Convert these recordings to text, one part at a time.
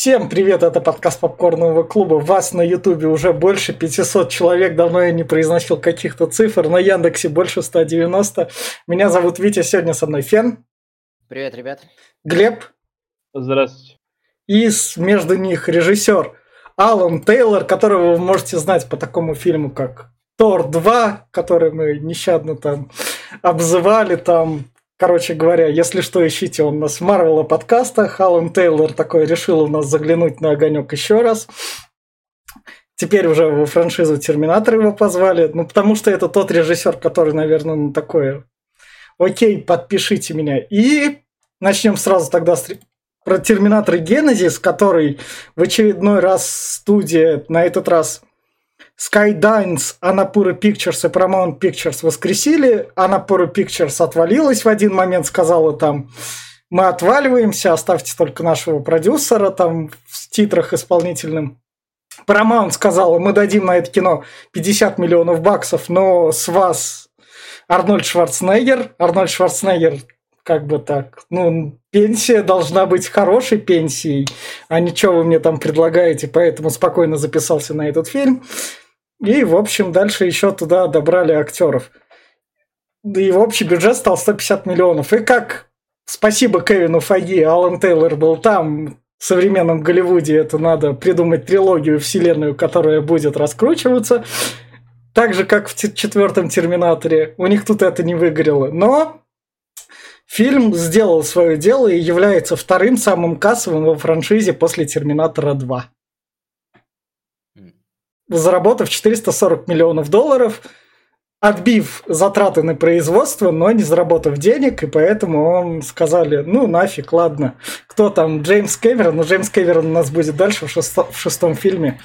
Всем привет, это подкаст Попкорного клуба. Вас на ютубе уже больше 500 человек, давно я не произносил каких-то цифр, на Яндексе больше 190. Меня зовут Витя, сегодня со мной Фен. Привет, ребят. Глеб. Здравствуйте. И между них режиссер Алан Тейлор, которого вы можете знать по такому фильму, как Тор 2, который мы нещадно там обзывали, там Короче говоря, если что, ищите, у нас Марвела подкастах. Алан Тейлор такой решил у нас заглянуть на огонек еще раз. Теперь уже во франшизу Терминатор его позвали. Ну, потому что это тот режиссер, который, наверное, ну, такое. Окей, подпишите меня. И начнем сразу тогда с про Терминатор Генезис, который в очередной раз студия, на этот раз Skydance, Анапура Pictures и Paramount Pictures воскресили. Анапура Pictures отвалилась в один момент, сказала там, мы отваливаемся, оставьте только нашего продюсера там в титрах исполнительным. Paramount сказала, мы дадим на это кино 50 миллионов баксов, но с вас Арнольд Шварценеггер. Арнольд Шварценеггер как бы так, ну, пенсия должна быть хорошей пенсией, а ничего вы мне там предлагаете, поэтому спокойно записался на этот фильм. И, в общем, дальше еще туда добрали актеров. И в общий бюджет стал 150 миллионов. И как спасибо Кевину Фаги, Алан Тейлор был там, в современном Голливуде это надо придумать трилогию вселенную, которая будет раскручиваться. Так же, как в четвертом Терминаторе. У них тут это не выгорело. Но фильм сделал свое дело и является вторым самым кассовым во франшизе после Терминатора 2 заработав 440 миллионов долларов, отбив затраты на производство, но не заработав денег, и поэтому он сказали, ну нафиг, ладно. Кто там, Джеймс Кэмерон? Ну, Джеймс Кэмерон у нас будет дальше в, шесто, в шестом фильме.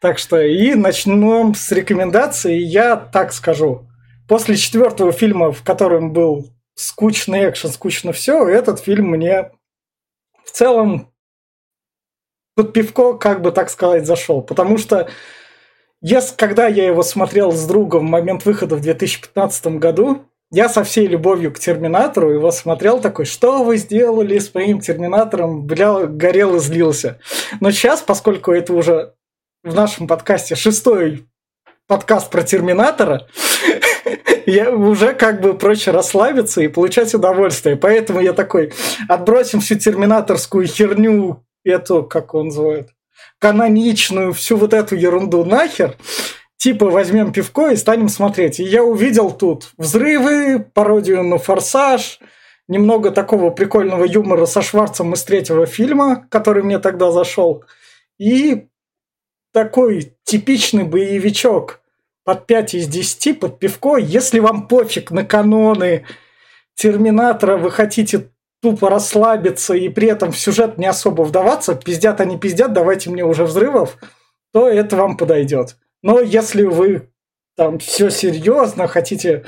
Так что и начнем с рекомендаций. Я так скажу. После четвертого фильма, в котором был скучный экшен, скучно все, этот фильм мне в целом под пивко, как бы так сказать, зашел. Потому что если, когда я его смотрел с другом в момент выхода в 2015 году, я со всей любовью к Терминатору его смотрел такой, что вы сделали с моим Терминатором, бля, горел и злился. Но сейчас, поскольку это уже в нашем подкасте шестой подкаст про Терминатора, я уже как бы проще расслабиться и получать удовольствие. Поэтому я такой, отбросим всю терминаторскую херню, эту, как он называет, каноничную всю вот эту ерунду нахер, типа возьмем пивко и станем смотреть. И я увидел тут взрывы, пародию на «Форсаж», немного такого прикольного юмора со Шварцем из третьего фильма, который мне тогда зашел, и такой типичный боевичок под 5 из 10, под пивко. Если вам пофиг на каноны Терминатора, вы хотите тупо расслабиться и при этом в сюжет не особо вдаваться, пиздят они пиздят, давайте мне уже взрывов, то это вам подойдет. Но если вы там все серьезно, хотите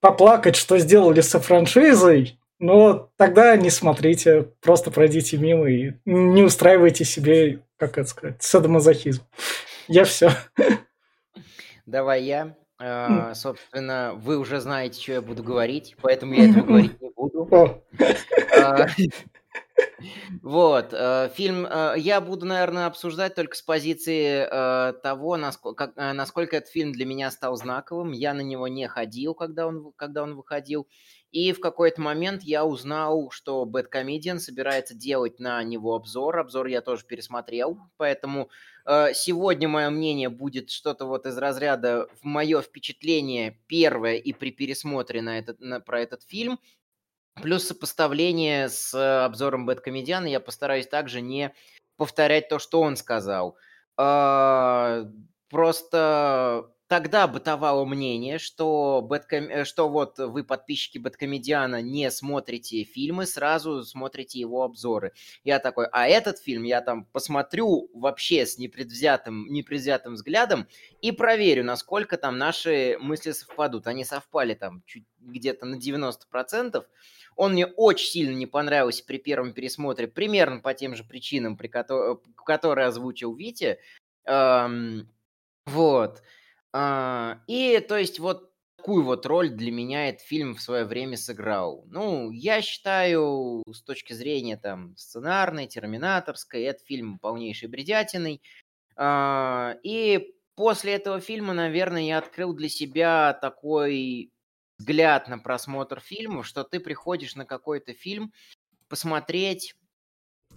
поплакать, что сделали со франшизой, но тогда не смотрите, просто пройдите мимо и не устраивайте себе, как это сказать, садомазохизм. Я все. Давай я. Uh, собственно, вы уже знаете, что я буду говорить, поэтому я этого говорить не буду. Uh, вот, uh, фильм я буду, наверное, обсуждать только с позиции того, насколько, насколько этот фильм для меня стал знаковым. Я на него не ходил, когда он, когда он выходил. И в какой-то момент я узнал, что Bad собирается делать на него обзор. Обзор я тоже пересмотрел, поэтому э, сегодня мое мнение будет что-то вот из разряда в мое впечатление первое и при пересмотре на этот, на, про этот фильм. Плюс сопоставление с обзором Бэткомедиана я постараюсь также не повторять то, что он сказал. Э, просто тогда бытовало мнение, что, Бэтком... Э, что вот вы, подписчики Бэткомедиана, не смотрите фильмы, сразу смотрите его обзоры. Я такой, а этот фильм я там посмотрю вообще с непредвзятым, непредвзятым взглядом и проверю, насколько там наши мысли совпадут. Они совпали там чуть где-то на 90%. Он мне очень сильно не понравился при первом пересмотре, примерно по тем же причинам, при ко- которые озвучил Витя. Эм, вот. И то есть вот такую вот роль для меня этот фильм в свое время сыграл. Ну, я считаю, с точки зрения там сценарной, терминаторской, этот фильм полнейший бредятиной. А, и после этого фильма, наверное, я открыл для себя такой взгляд на просмотр фильма, что ты приходишь на какой-то фильм посмотреть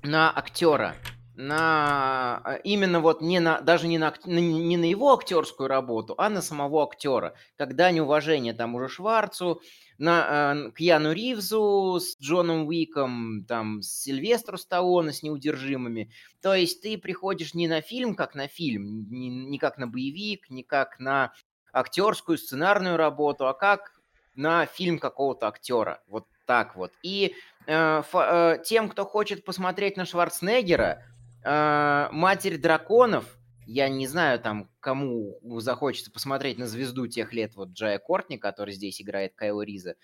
на актера, на а, именно вот не на даже не на не на его актерскую работу, а на самого актера. Когда неуважение там уже Шварцу, на э, Кьяну Ривзу с Джоном Уиком, там с Сильвестру Сталлоне с неудержимыми. То есть ты приходишь не на фильм как на фильм, не, не как на боевик, не как на актерскую сценарную работу, а как на фильм какого-то актера. Вот так вот. И э, э, тем, кто хочет посмотреть на Шварценеггера, э, Матерь драконов, я не знаю, там, кому захочется посмотреть на звезду тех лет, вот Джая Кортни, который здесь играет Кайла Риза,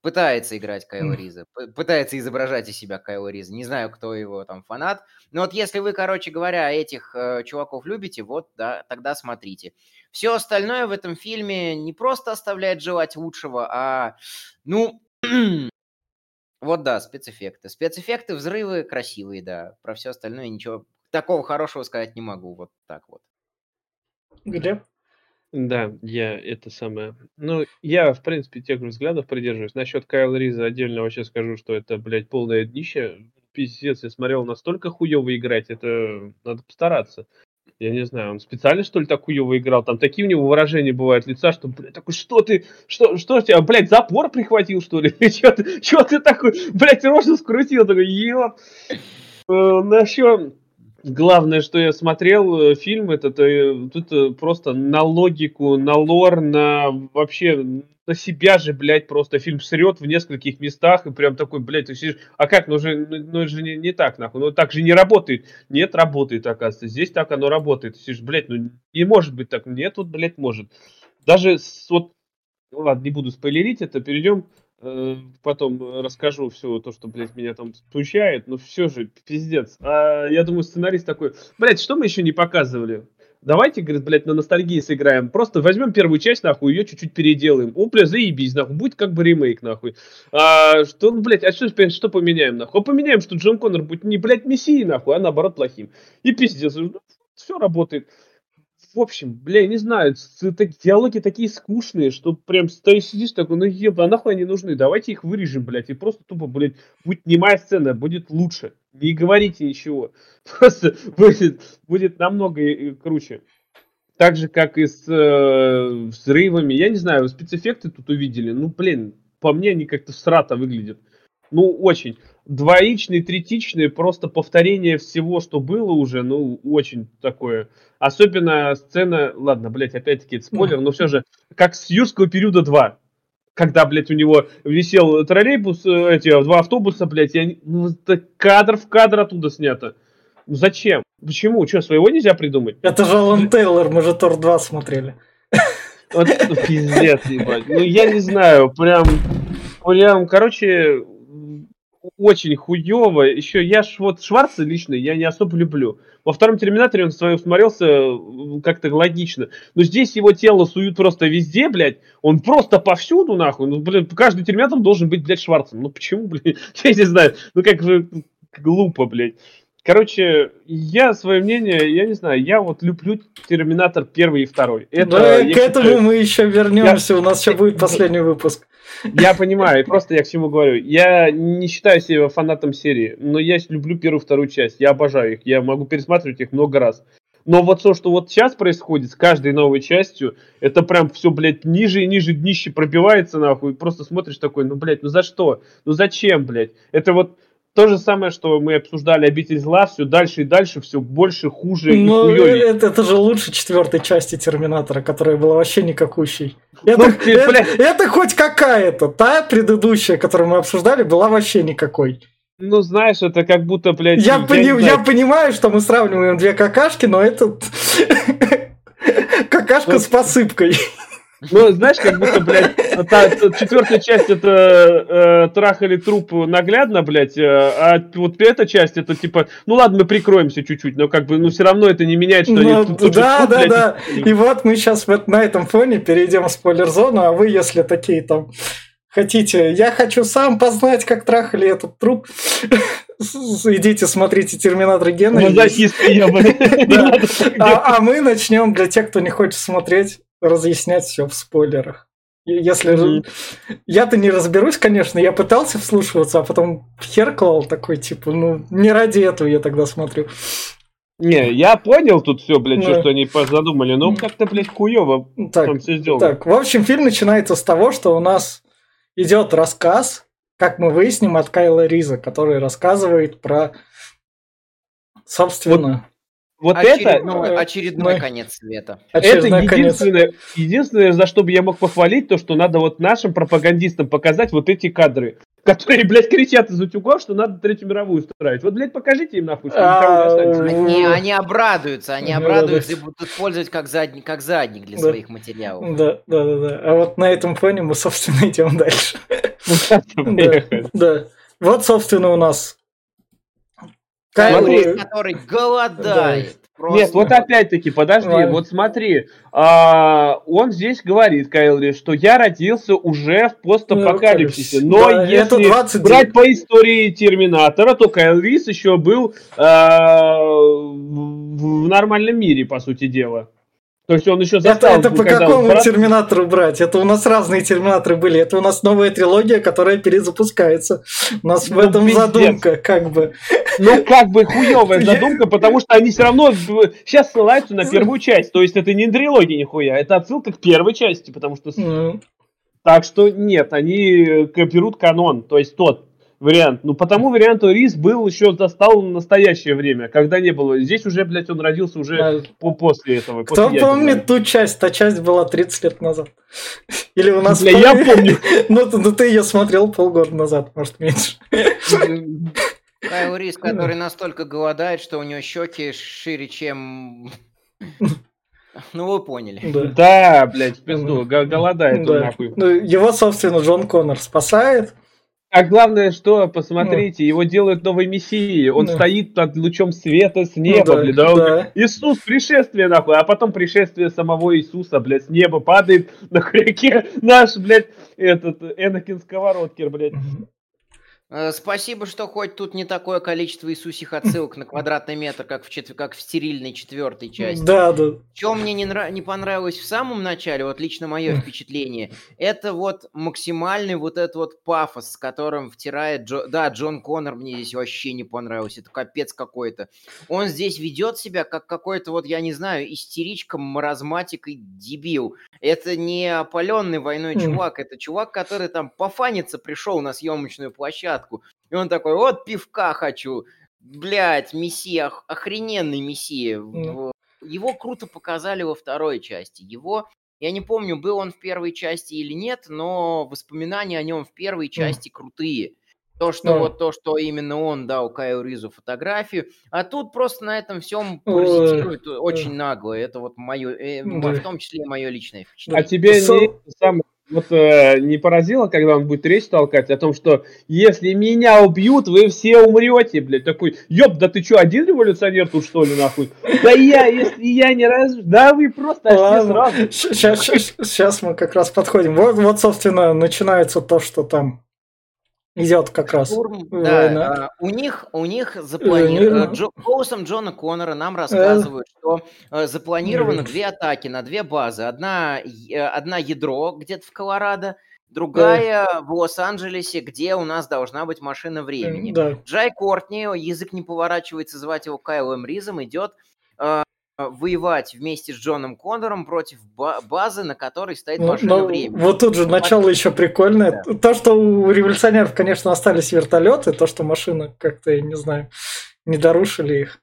пытается играть Кайла Риза, пытается изображать из себя Кайла Риза. Не знаю, кто его там фанат. Но вот если вы, короче говоря, этих э, чуваков любите, вот, да, тогда смотрите. Все остальное в этом фильме не просто оставляет желать лучшего, а, ну, вот да, спецэффекты. Спецэффекты, взрывы красивые, да. Про все остальное ничего такого хорошего сказать не могу. Вот так вот. Где? Да, я это самое. Ну, я, в принципе, тех же взглядов придерживаюсь. Насчет Кайл Риза отдельно вообще скажу, что это, блядь, полное днище. Пиздец, я смотрел настолько хуево играть, это надо постараться. Я не знаю, он специально, что ли, так хуево играл? Там такие у него выражения бывают лица, что, блядь, такой, что ты, что, что ж тебя, блядь, запор прихватил, что ли? Че ты, че ты такой, блядь, рожу скрутил, такой, ёп. Э, Насчет главное, что я смотрел э, фильм, это, это тут э, просто на логику, на лор, на вообще на себя же, блядь, просто фильм срет в нескольких местах, и прям такой, блядь, ты сидишь, а как, ну же, ну, ну же не, не так, нахуй, ну так же не работает. Нет, работает, оказывается, здесь так оно работает. Ты сидишь, блядь, ну не может быть так, нет, тут, блядь, может. Даже с, вот, ладно, не буду спойлерить это, перейдем Э, потом расскажу все то, что, блядь, меня там смущает, но все же, пиздец. А я думаю, сценарист такой, блядь, что мы еще не показывали? Давайте, говорит, блядь, на ностальгии сыграем. Просто возьмем первую часть, нахуй, ее чуть-чуть переделаем. О, бля, заебись, нахуй. Будет как бы ремейк, нахуй. А, что, ну, блядь, а что, что поменяем, нахуй? А поменяем, что Джон Коннор будет не, блядь, мессией, нахуй, а наоборот плохим. И пиздец. Ну, все работает в общем, бля, я не знаю, диалоги такие скучные, что прям стоишь, сидишь такой, ну еба, нахуй они нужны, давайте их вырежем, блядь, и просто тупо, блядь, будет немая сцена, будет лучше. Не говорите ничего. Просто будет, будет намного круче. Так же, как и с э, взрывами. Я не знаю, спецэффекты тут увидели. Ну, блин, по мне они как-то срато выглядят. Ну, очень. Двоичные, третичные, просто повторение всего, что было уже, ну, очень такое. Особенно сцена, ладно, блядь, опять-таки это спойлер, но все же, как с юрского периода 2. Когда, блядь, у него висел троллейбус, э, эти два автобуса, блядь, я, ну, это кадр в кадр оттуда снято. Ну, зачем? Почему? Что, своего нельзя придумать? Это же Алан Тейлор, мы же Тор 2 смотрели. Вот, пиздец, ебать. Ну, я не знаю, прям, прям, короче, очень хуево. Еще я ж вот Шварца лично я не особо люблю. Во втором Терминаторе он своем смотрелся как-то логично. Но здесь его тело суют просто везде, блядь. Он просто повсюду, нахуй. Ну, блин, каждый Терминатор должен быть, блядь, Шварцем. Ну почему, блядь? Я не знаю. Ну как же глупо, блядь. Короче, я свое мнение, я не знаю, я вот люблю Терминатор первый и второй. Это, да, к этому считаю, мы еще вернемся, я, у нас еще будет последний выпуск. Я понимаю, просто я к чему говорю. Я не считаю себя фанатом серии, но я люблю первую и вторую часть. Я обожаю их, я могу пересматривать их много раз. Но вот то, что вот сейчас происходит с каждой новой частью, это прям все, блядь, ниже и ниже днище пробивается, нахуй. Просто смотришь такой, ну, блядь, ну за что? Ну зачем, блядь? Это вот то же самое, что мы обсуждали «Обитель зла», все дальше и дальше, все больше, хуже Но и это, это же лучше четвертой части «Терминатора», которая была вообще никакущей. Это, ну, ты, это, это хоть какая-то. Та предыдущая, которую мы обсуждали, была вообще никакой. Ну, знаешь, это как будто, блядь... Я, я, пони- я понимаю, что мы сравниваем две какашки, но это какашка с посыпкой. Ну, знаешь, как будто, блядь, та, четвертая часть это э, трахали труп наглядно, блядь, э, а вот эта часть это типа, ну ладно, мы прикроемся чуть-чуть, но как бы, ну все равно это не меняет, что ну, они тут, Да, тут, да, блядь, да. И вот мы сейчас вот на этом фоне перейдем в спойлер-зону, а вы, если такие там хотите, я хочу сам познать, как трахали этот труп, идите смотрите Терминатор Гена. Ну, а, а мы начнем для тех, кто не хочет смотреть, разъяснять все в спойлерах. Если mm-hmm. я-то не разберусь, конечно, я пытался вслушиваться, а потом хер клал такой, типа, ну, не ради этого я тогда смотрю. Не, я понял тут все, блядь, да. что, они задумали, но как-то, блядь, хуево так, там все сделано. Так, в общем, фильм начинается с того, что у нас идет рассказ, как мы выясним, от Кайла Риза, который рассказывает про, собственно... Вот очередной, это очередной конец света. Очередной это единственное, конец. единственное, за что бы я мог похвалить, то, что надо вот нашим пропагандистам показать вот эти кадры, которые, блядь, кричат из утюгов, что надо Третью мировую устраивать. Вот, блядь, покажите им нахуй, что а, они, они обрадуются, они обрадуются и будут использовать как задник, как задник для своих материалов. Да, да, да, да. А вот на этом фоне мы, собственно, идем дальше. Да. Вот, собственно, у нас Смотри, который голодает. Просто. Нет, вот опять-таки, подожди, Ладно. вот смотри, а, он здесь говорит, Кайлри, что я родился уже в постапокалипсисе, но да, если 20... брать по истории Терминатора, то Кайл Рис еще был а, в нормальном мире, по сути дела. То есть он еще. Это, это по какому брат... терминатору брать? Это у нас разные терминаторы были. Это у нас новая трилогия, которая перезапускается. У нас ну, в этом пиздец. задумка, как бы. Ну, как бы хуевая задумка, потому что они все равно сейчас ссылаются на первую часть. То есть это не трилогия нихуя, это отсылка к первой части, потому что... Mm. Так что нет, они берут канон, то есть тот вариант. Ну, по тому варианту Рис был еще застал настоящее время, когда не было. Здесь уже, блядь, он родился уже да. по после этого. Кто после помнит ту часть? Та часть была 30 лет назад. Или у нас... Бля, я помню. ну, ну, ты ее смотрел полгода назад, может, меньше. Кайл Рис, который настолько голодает, что у него щеки шире, чем... Ну, вы поняли. Да, да блядь, в пизду, голодает да. он нахуй. Ну, его, собственно, Джон Коннор спасает. А главное, что, посмотрите, ну. его делают новой мессией. Он ну. стоит под лучом света с неба, ну, да, блядь. Да, да. Иисус, пришествие, нахуй. А потом пришествие самого Иисуса, блядь, с неба падает на хряке наш, блядь, этот Энакин Сковородкер, блядь. Э, спасибо, что хоть тут не такое количество Иисусих отсылок на квадратный метр, как в, четв... как в стерильной четвертой части. Да, да. Что мне не, нрав... не понравилось в самом начале, вот лично мое впечатление, это вот максимальный вот этот вот пафос, с которым втирает... Джо... Да, Джон Коннор мне здесь вообще не понравился, это капец какой-то. Он здесь ведет себя как какой-то вот, я не знаю, истеричка, маразматик и дебил. Это не опаленный войной чувак, это чувак, который там пофаниться пришел на съемочную площадку, площадку. И он такой, вот пивка хочу. Блять, мессия, охрененный мессия. Mm. Его круто показали во второй части. Его, я не помню, был он в первой части или нет, но воспоминания о нем в первой части mm. крутые. То, что mm. вот то, что именно он дал Каю Ризу фотографию, а тут просто на этом всем паразитирует mm. очень нагло. Это вот мое, э, mm. в том числе мое личное впечатление. А тебе so... не самое вот э, не поразило, когда он будет речь толкать о том, что если меня убьют, вы все умрете, блядь. Такой, ёб, да ты что, один революционер тут, что ли, нахуй? Да я, если я не раз... Да вы просто сразу. Сейчас, сейчас, сейчас мы как раз подходим. Вот, вот, собственно, начинается то, что там идет как раз. Штурм, да, у них, у них запланировано, Джо, голосом Джона Коннора нам рассказывают, что э, запланировано две атаки на две базы. Одна, э, одна ядро где-то в Колорадо, другая да. в Лос-Анджелесе, где у нас должна быть машина времени. Да. Джай Кортни, язык не поворачивается звать его Кайлом Ризом, идет э, Э, воевать вместе с Джоном Коннором против базы, на которой стоит ну, машина ну, времени. Вот тут же начало еще прикольное. Да. То, что у революционеров, конечно, остались вертолеты, то, что машины как-то, я не знаю, не дорушили их.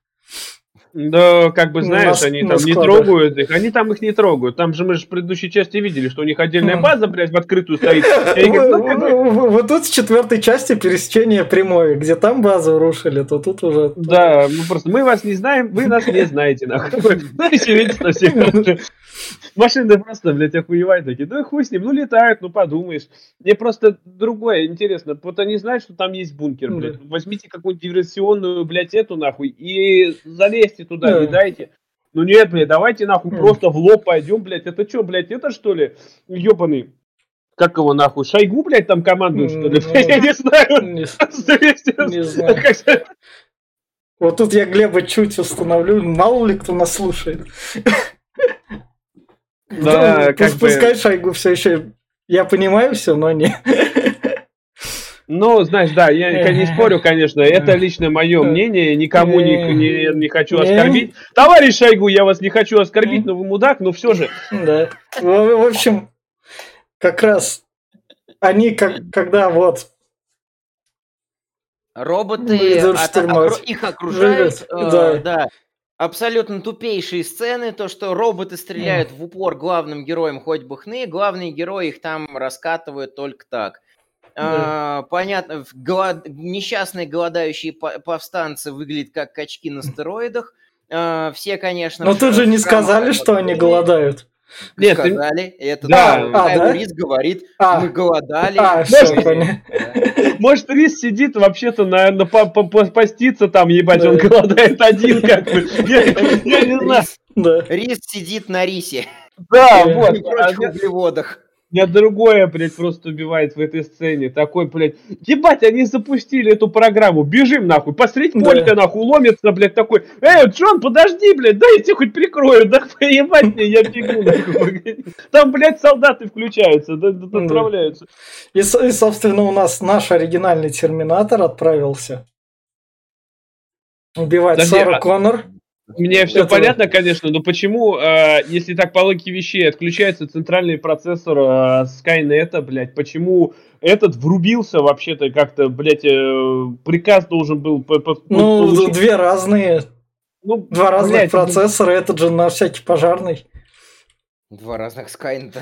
Да, как бы знаешь, на, они там не трогают их, они там их не трогают. Там же мы же в предыдущей части видели, что у них отдельная база, блядь, в открытую стоит. Вот тут в четвертой части пересечение прямое, где там базу рушили, то тут уже... Да, мы просто, мы вас не знаем, вы нас не знаете, нахуй. Знаете, видите, Машины просто, блядь, охуевают такие. Ну и хуй с ним, ну летают, ну подумаешь. Мне просто другое интересно. Вот они знают, что там есть бункер, блядь. Возьмите какую-нибудь диверсионную, блядь, эту нахуй и залезьте туда, не дайте. Ну нет, блядь, давайте нахуй просто в лоб пойдем, блядь. Это что, блядь, это что ли? Ёбаный как его нахуй, Шойгу, блядь, там командует, что ли? Я не знаю. Не знаю. Вот тут я Глеба чуть установлю, мало ли кто нас слушает. Да, как Пускай Шойгу все еще... Я понимаю все, но не... Ну, знаешь, да, я не спорю, конечно, это лично мое мнение, никому не, не, не хочу оскорбить. Товарищ Шойгу, я вас не хочу оскорбить, но вы мудак, но все же. Да. В общем, как раз они, как, когда вот роботы от, окру, их окружают, э, да. да, абсолютно тупейшие сцены, то, что роботы стреляют в упор главным героям хоть бы хны, главные герои их там раскатывают только так. А, понятно, голод... несчастные голодающие повстанцы выглядят как качки на стероидах. А, все, конечно... Но тут же не сказали, что они голодают. Нет, сказали, ты... это да, да, а, да? Говорит, а. мы голодали. А, может, может, Рис сидит вообще-то, наверное, по -по -по поститься там, ебать, он голодает один, как бы. Я, не знаю. Рис сидит на рисе. Да, вот. И прочих углеводах. Меня другое, блядь, просто убивает в этой сцене. Такой, блядь, ебать, они запустили эту программу. Бежим, нахуй. Посмотреть, да. Полька, нахуй, ломится, блядь, такой. Эй, Джон, подожди, блядь, дай я тебе хоть прикрою. Да ебать мне, я бегу, нахуй. Там, блядь, солдаты включаются, да, да, отправляются. И, и, собственно, у нас наш оригинальный Терминатор отправился убивать Сару а... Коннор. Мне все это... понятно, конечно, но почему, э, если так по логике вещей, отключается центральный процессор э, Skynet, блядь, почему этот врубился вообще-то как-то, блядь, э, приказ должен был... По, по, ну, получить... две разные, ну, два разных блядь, процессора, ну... этот же на всякий пожарный. Два разных Skynet.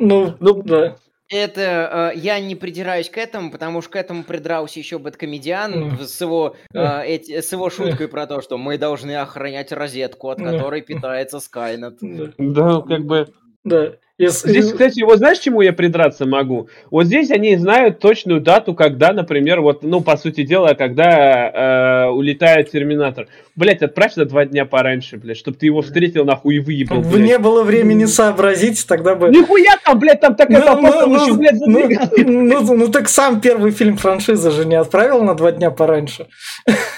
Ну, ну, да. Это э, я не придираюсь к этому, потому что к этому придрался еще Бэткомедиан с, его, э, эти, с его шуткой про то, что мы должны охранять розетку, от которой питается Скайнет. Да, как бы... Да. Если... Здесь, кстати, вот знаешь, чему я придраться могу? Вот здесь они знают точную дату, когда, например, вот, ну, по сути дела, когда э, улетает Терминатор. Блять, отправь на два дня пораньше, блядь, чтобы ты его встретил нахуй и выебал, блядь. Не было времени сообразить, тогда бы... Нихуя там, блядь, там такая ну, толпа, ну, еще, блядь, ну, ну, ну, ну, так сам первый фильм франшизы же не отправил на два дня пораньше.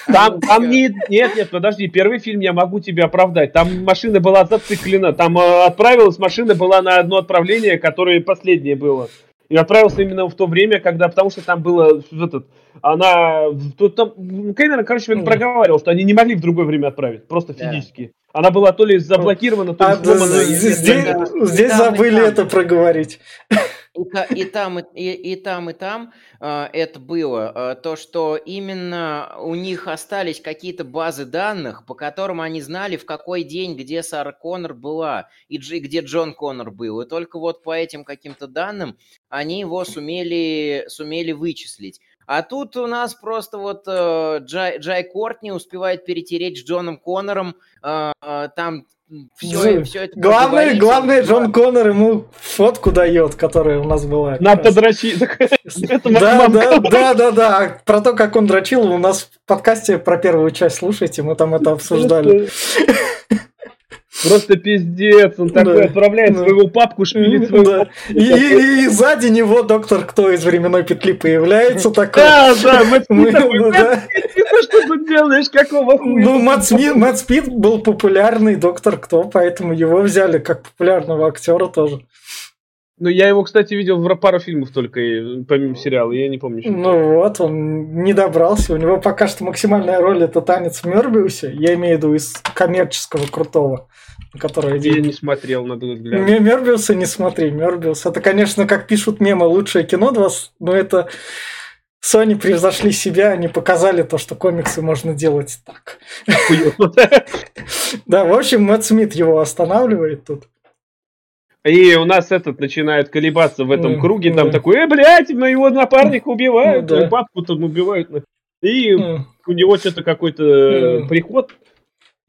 Там, там не, нет, нет, подожди, первый фильм я могу тебе оправдать. Там машина была зациклена, там э, отправилась, машина была на одно отправление, которое последнее было. И отправился именно в то время, когда, потому что там было этот, она, тут там, Кэмерон, короче, mm. проговаривал, что они не могли в другое время отправить, просто физически. Yeah. Она была то ли заблокирована, то ли а, сломана. Здесь, здесь забыли это проговорить. И, и там, и, и там, и там э, это было. Э, то, что именно у них остались какие-то базы данных, по которым они знали, в какой день, где Сара Коннор была, и где Джон Коннор был. И только вот по этим каким-то данным они его сумели, сумели вычислить. А тут у нас просто вот э, Джай, Джай Кортни успевает перетереть с Джоном Коннором. Э, э, там все, все это главное, главное, Джон Коннор ему фотку дает, которая у нас была. На подрочить. Да, да, да, да, да. Про то, как он дрочил, у нас в подкасте про первую часть слушайте, мы там это обсуждали. Просто пиздец, он такой да. отправляет да. своего папку, шпилит своего да. и, и, и сзади него доктор кто из временной петли появляется такой. Да, да, Мэтт такой, да. что ты делаешь, какого хуя? Ну, Мэтт Смит был популярный доктор кто, поэтому его взяли как популярного актера тоже. Ну, я его, кстати, видел в пару фильмов только, помимо сериала, я не помню. Что ну вот, он не добрался. У него пока что максимальная роль это танец в Мёрбиусе. Я имею в виду из коммерческого крутого который Я не смотрел, надо глянуть. Мёрбиуса не смотри, Мёрбиус. Это, конечно, как пишут мемы, лучшее кино 20, но это Sony превзошли себя, они показали то, что комиксы можно делать так. Да, в общем, Мэтт Смит его останавливает тут. И у нас этот начинает колебаться в этом круге, там такой, э, блядь, моего напарника убивают, бабку там убивают. И у него что-то какой-то приход,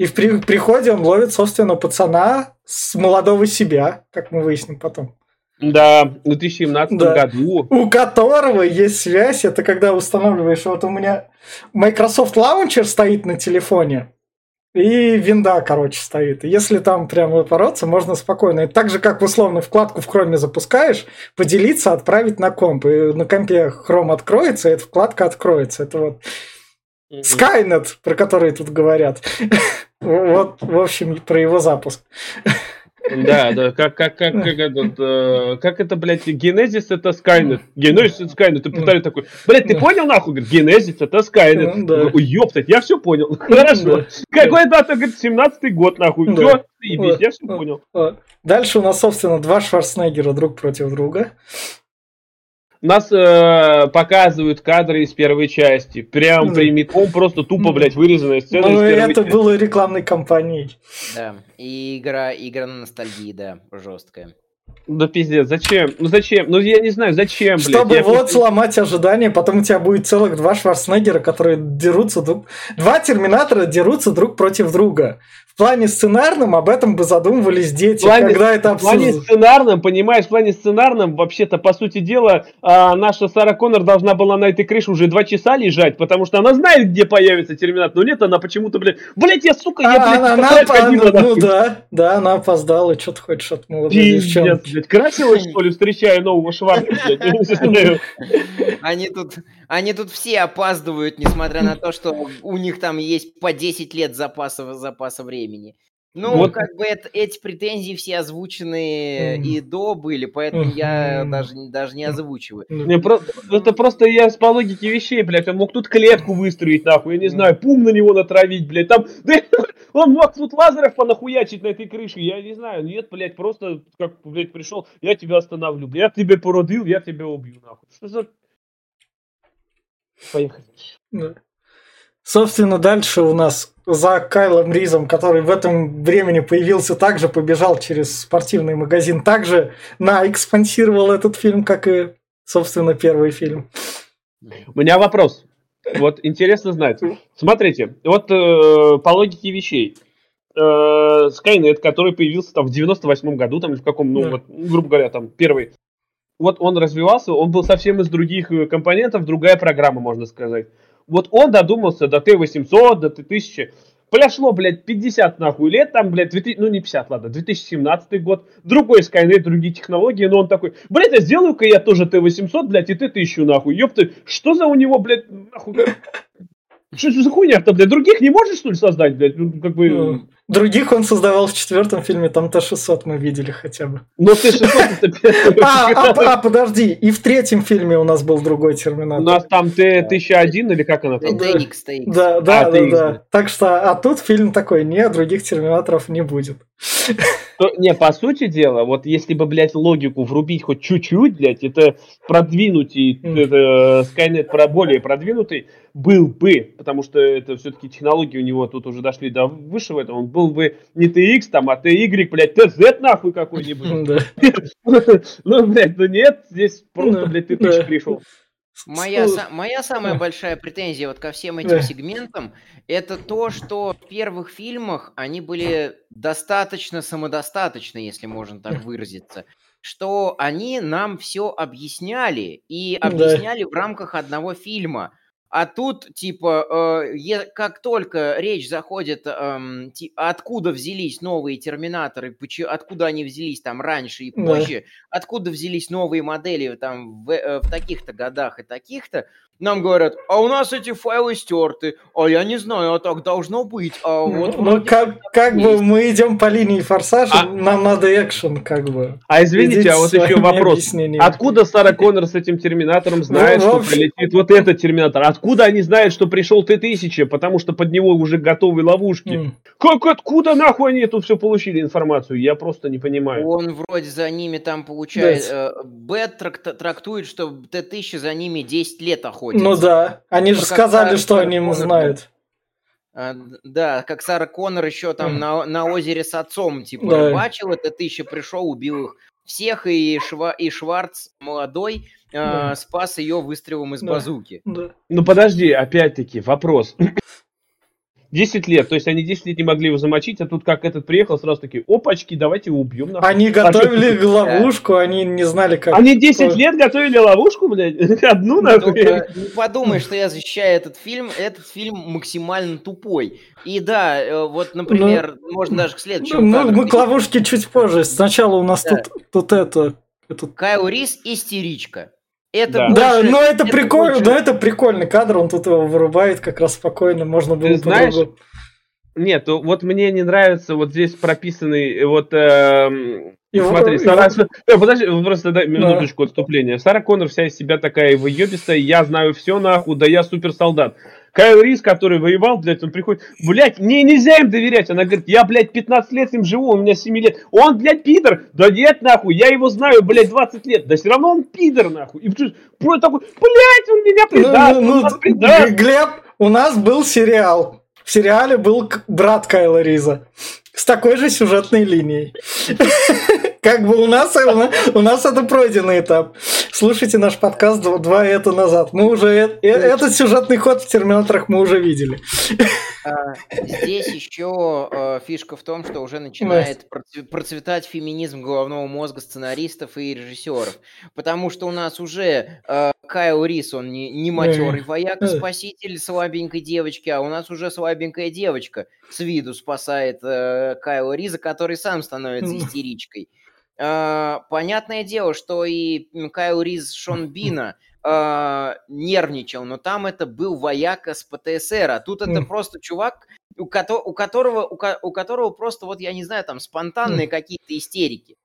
И в при- приходе он ловит, собственно, пацана с молодого себя, как мы выясним потом. Да, в 2017 Да. году. У которого есть связь, это когда устанавливаешь, вот у меня Microsoft Launcher стоит на телефоне, и винда, короче, стоит. И Если там прямо бороться, можно спокойно. Это так же, как условно вкладку в Chrome запускаешь, поделиться, отправить на комп. И на компе Chrome откроется, и эта вкладка откроется. Это вот. Skynet, про который тут говорят. Вот, в общем, про его запуск. Да, да, как, как, как, как, этот, э, как это, блядь, Генезис это Skynet. Генезис это Skynet. И Петарь такой, блядь, ты понял нахуй? Говорит, Генезис это. Ну, да. Ёптать, я все понял. Хорошо. Какой дата, говорит, 17-й год, нахуй. Все, я все понял. Дальше у нас, собственно, два Шварценеггера друг против друга. Нас э, показывают кадры из первой части. Прям Да. прямиком, просто тупо, Ну. блядь, вырезанная сцена из Ну, первой это части. было рекламной кампанией. Да. И игра, игра на ностальгии, да, жесткая. Да пиздец, зачем? Ну зачем? Ну я не знаю, зачем, блядь. Чтобы Я вот сломать ожидания, потом у тебя будет целых два Шварценеггера, которые дерутся друг... Два Терминатора дерутся друг против друга. В плане сценарном об этом бы задумывались дети, В плане- когда это В плане обсуждали. сценарном, понимаешь, в плане сценарном, вообще-то, по сути дела, а, наша Сара Коннор должна была на этой крыше уже два часа лежать, потому что она знает, где появится Терминатор, но нет, она почему-то, блядь, блядь, я, сука, я, А, блядь, она, она опа- ходила, ну нахуй. да, да, она опоздала. Что ты хочешь от молодой девчонки? блядь, красилась, что ли, встречая нового Шварца, блядь. Они тут, они тут все опаздывают, несмотря на то, что у них там есть по 10 лет запаса, запаса времени. Ну, Вот. как бы это, эти претензии все озвучены Мгм. и до были, поэтому я Мгм. даже, даже не озвучиваю. Ну, Не, про- это просто я с- по логике вещей, блядь, он мог тут клетку выстроить, нахуй, я не знаю, пум на него натравить, блядь, там, да, он мог тут лазеров понахуячить на этой крыше, я не знаю, нет, блядь, просто, как, блядь, пришел, я тебя остановлю, блядь, я тебя породил, я тебя убью, нахуй. Что за... Поехали. Собственно, дальше у нас за Кайлом Ризом, который в этом времени появился, также побежал через спортивный магазин, также Nike спонсировал этот фильм, как и, собственно, первый фильм. У меня вопрос. Вот интересно знать. Смотрите, вот э, по логике вещей. Э, Skynet, который появился там в 98 году, там или в каком, ну, Да. вот, грубо говоря, там первый. Вот он развивался, он был совсем из других э, компонентов, другая программа, можно сказать. Вот он додумался до Т-800, до Т-1000. Прошло, блядь, 50 нахуй лет, там, блядь, 2000, ну не 50, ладно, 2017 год, другой Skynet, другие технологии, но он такой, блядь, а сделаю-ка я тоже Т-800, блядь, и Т-1000 нахуй, ёпты, что за у него, блядь, нахуй, что за хуйня-то, блядь, других не можешь, что ли, создать, блядь, ну, как бы, Ну, Других он создавал в четвертом фильме, там Т-600 мы видели хотя бы. но Т-600 это первый. А, а, а, подожди, и в третьем фильме у нас был другой У Терминатор. нас там Т-1001 или как она там? Да. TX, TX. Да, да, А, да, да. Так что, а тут фильм такой, нет, других Терминаторов не будет. Не, по сути дела, вот если бы, блядь, логику врубить хоть чуть-чуть, блядь, это Мгм. это, Skynet про более продвинутый был бы, потому что это все-таки технологии у него тут уже дошли до высшего этого, он был бы не TX там, а TY, блядь, TZ нахуй какой-нибудь. Да. Ну, блядь, ну нет, здесь просто, Да, блядь, ты да. пришел. Моя, са- моя самая Да. большая претензия вот ко всем этим Да. сегментам это то, что в первых фильмах они были достаточно самодостаточны, если можно так выразиться, что они нам все объясняли и Да. объясняли в рамках одного фильма. А тут, типа, э, как только речь заходит, ти- откуда взялись новые терминаторы, почи- откуда они взялись там раньше и Да. позже, откуда взялись новые модели там в, э, в таких-то годах и таких-то, нам говорят, а у нас эти файлы стерты, а я не знаю, а так должно быть, а вот Ну, вроде как, как бы мы идем по линии форсажа, А- нам надо экшен, как бы. А извините, Идите а вот еще вопрос. объяснениями. Откуда Сара Коннор с этим терминатором знает, Ну, что вообще- прилетит вот этот терминатор? Откуда они знают, что пришел Т-1000? Потому что под него уже готовы ловушки. М. Как, откуда нахуй они тут все получили информацию? Я просто не понимаю. Он вроде за ними там получает... Да. э, Бет трак- трактует, что Т-1000 за ними 10 лет охотится. Ну да, они же Ну, как сказали, Сара- что Сара они Коннор, знают. А, Да, как Сара Коннор еще там Мгм. на, на озере с отцом, типа, Да. рыбачил, это ты еще пришел, убил их всех, и, Шва, и Шварц молодой э, Да. спас ее выстрелом из Да. базуки. Да. Ну подожди, опять-таки, вопрос. 10 лет, то есть они 10 лет не могли его замочить, а тут как этот приехал, сразу такие, опачки, давайте его убьем. Нахуй. Они а готовили а ловушку, они не знали, как... Они 10 лет готовили ловушку, блядь, одну нахуй. Не подумай, что я защищаю этот фильм, этот фильм максимально тупой. И да, э, вот, например, ну, можно даже к следующему. Ну, мы к ловушке чуть позже. Сначала у нас тут, тут это... Кайл Рис истеричка. Это да. Больше, да, но это, это прикольно, больше... да, это прикольный кадр, он тут его вырубает как раз спокойно, можно было Ты знаешь, нет, вот мне не нравится вот здесь прописанный вот э, его, смотри, его... Сара, его... подожди, просто дай минуточку да. отступления. Сара Коннор вся из себя такая выебистая, я знаю все нахуй, да я супер солдат. Кайл Рис, который воевал, блядь, он приходит, блядь, мне нельзя им доверять. Она говорит, я, блядь, 15 лет им живу, у меня 7 лет. Он, блядь, пидор. Да нет, нахуй, я его знаю, блядь, 20 лет. Да все равно он пидор, нахуй. И просто такой, блядь, он меня предаст, ну, ну, он предаст. Глеб, у нас был сериал. В сериале был брат Кайла Риза с такой же сюжетной линией. Как бы у нас, у нас это пройденный этап. Слушайте наш подкаст два это назад. Мы уже э, э, этот сюжетный ход в Терминаторах мы уже видели. А, здесь еще э, фишка в том, что уже начинает процветать феминизм головного мозга сценаристов и режиссеров. Потому что у нас уже Кайл Рис, он не, не матерый вояка-спаситель слабенькой девочки, а у нас уже слабенькая девочка с виду спасает Кайла Риза, который сам становится истеричкой. Uh, понятное дело, что и Кайл Риз Шон Бина uh, нервничал, но там это был вояка с ПТСР, а тут это просто чувак, у, ко- у, которого, у, ко- у которого просто, вот я не знаю, там спонтанные какие-то истерики.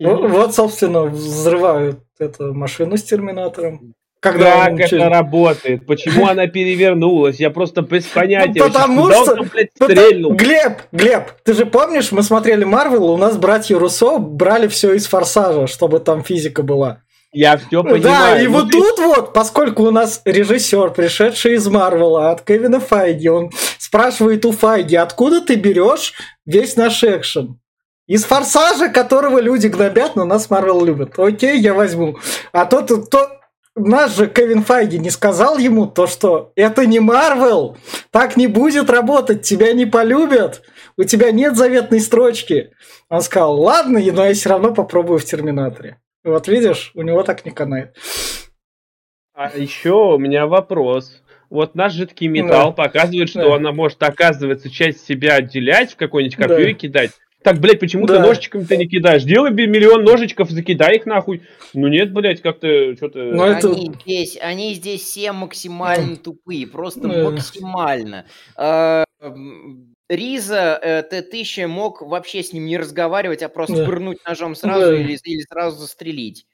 Вот, вот, собственно, взрывают эту машину с терминатором. Когда как это работает? Почему она перевернулась? Я просто без понятия. Потому Куда что... Он, блядь, стрельнул? Глеб, Глеб, ты же помнишь, мы смотрели Марвел, у нас братья Руссо брали все из Форсажа, чтобы там физика была. Я все понимаю. Да, и вот тут вот, поскольку у нас режиссер, пришедший из Марвела от Кевина Файги, он спрашивает у Файги, откуда ты берешь весь наш экшен? Из форсажа, которого люди гнобят, но нас Марвел любят. Окей, я возьму. А то, то наш же Кевин Файги не сказал ему то, что это не Марвел, так не будет работать, тебя не полюбят, у тебя нет заветной строчки. Он сказал, ладно, но я все равно попробую в Терминаторе. Вот видишь, у него так не канает. А еще у меня вопрос. Вот наш жидкий металл да. показывает, что да. она может, оказывается, часть себя отделять в какой-нибудь копье да. кидать. Так, блядь, почему да. ты ножичками ты не кидаешь? Делай миллион ножичков, закидай их нахуй. Ну нет, блядь, как-то что-то... Ну, это... они, здесь, они здесь все максимально тупые, просто максимально. А, Риза э, Т-1000 мог вообще с ним не разговаривать, а просто да. пырнуть ножом сразу да. или, или сразу застрелить.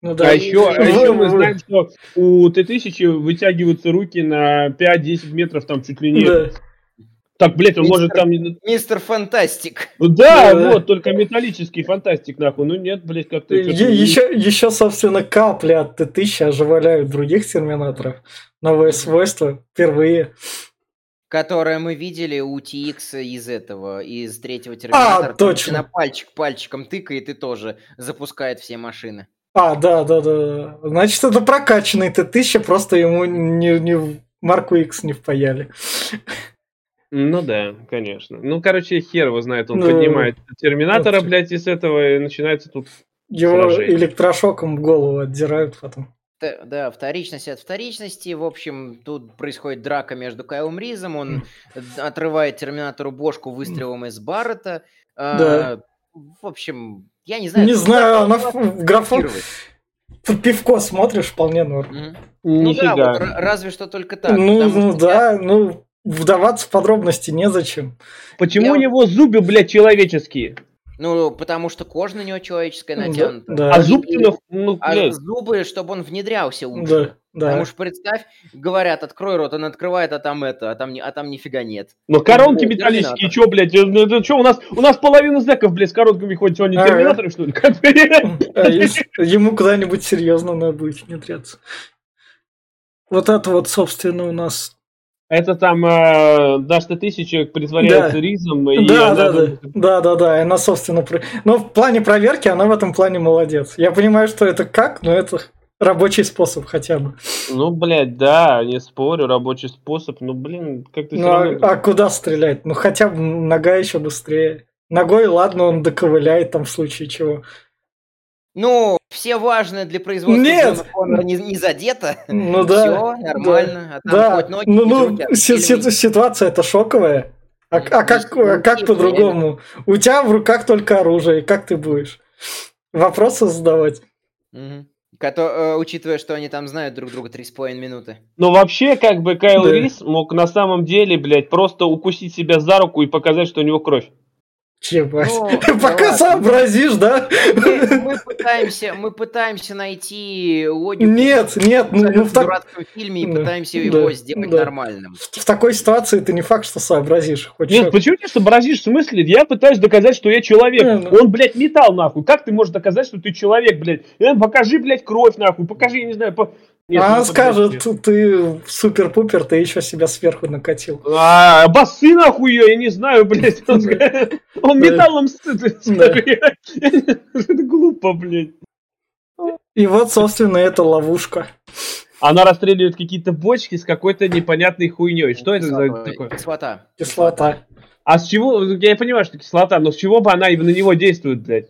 Ну, да. А, еще, а еще мы знаем, что у Т-1000 вытягиваются руки на 5-10 метров, там чуть ли не... Да. Так, блядь, он мистер, может там... Мистер Фантастик. Ну да, да, вот, только металлический фантастик, нахуй. Ну нет, блядь, как-то... Еще, еще, собственно, капли от Т-1000 оживляют других терминаторов. Новые свойства впервые. Которые мы видели у TX из этого, из третьего терминатора. А, точно. На пальчик пальчиком тыкает и тоже запускает все машины. А, да, да, да. Значит, это прокачанный Т-1000, просто ему не, не марку X не впаяли. Ну да, конечно. Ну, короче, хер его знает, он ну, поднимает Терминатора, вот. блядь, из этого, и начинается тут Его сражение. электрошоком в голову отдирают потом. Да, вторичность от вторичности. В общем, тут происходит драка между Кайлом Ризом. Он отрывает Терминатору бошку выстрелом из Баррета. А, да. А, в общем, я не знаю. Не знаю, она в графон... Пивко смотришь, вполне норм. Mm-hmm. Ну да, вот, разве что только так. Ну, ну да, я... ну вдаваться в подробности незачем. Почему Я... у него зубы, блядь, человеческие? Ну, потому что кожа на него человеческая натянута. Да, да. А зубки, ну, а зубы, чтобы он внедрялся лучше. Да, да. Потому что представь, говорят, открой рот, он открывает, а там это, а там, а там нифига нет. Но коронки ну, металлические, что, блядь, ну, ну, что, у нас, у нас половина зэков, блядь, с коронками ходит, что, они а, терминаторы, что ли? А ему куда-нибудь серьезно надо будет внедряться. Вот это вот, собственно, у нас это там э, Дашта Тысяча притворяется да. ризом. И да, да, да, да, да, да, она, собственно, но в плане проверки она в этом плане молодец. Я понимаю, что это как, но это Рабочий способ хотя бы. Ну, блядь, да, не спорю, рабочий способ. Ну, блин, как ты ну, а, а куда стрелять? Ну, хотя бы нога еще быстрее. Ногой, ладно, он доковыляет там в случае чего. Ну, все важное для производства Нет. не, не задето. Ну да. Все нормально. Да. А там да. хоть ноги, ну, ну руки, си- си- ситуация это шоковая. А, а как, а как по-другому? У тебя в руках только оружие. Как ты будешь? Вопросы задавать. Угу. Кото, э, учитывая, что они там знают друг друга 3,5 минуты. Ну, вообще, как бы Кайл да. Рис мог на самом деле, блядь, просто укусить себя за руку и показать, что у него кровь. Чебать. Ну, Пока да сообразишь, да? Мы, мы, пытаемся, мы пытаемся найти логику. Нет, нет, ну, ну в дурацком фильме и пытаемся да, его сделать да. нормальным. В, в такой ситуации это не факт, что сообразишь. Хоть нет, что почему ты сообразишь? В смысле? Я пытаюсь доказать, что я человек. Не, ну... Он, блядь, металл, нахуй. Как ты можешь доказать, что ты человек, блядь? Э, покажи, блядь, кровь, нахуй. Покажи, я не знаю, по... Нет, Она скажет, ты супер-пупер, ты еще себя сверху накатил. А, басы нахуй ее, я не знаю, блядь. Он, он металлом сыт. Это глупо, блядь. И вот, собственно, это ловушка. Она расстреливает какие-то бочки с какой-то непонятной хуйней. Что это за такое? Кислота. Кислота. А с чего, я понимаю, что кислота, но с чего бы она на него действует, блядь?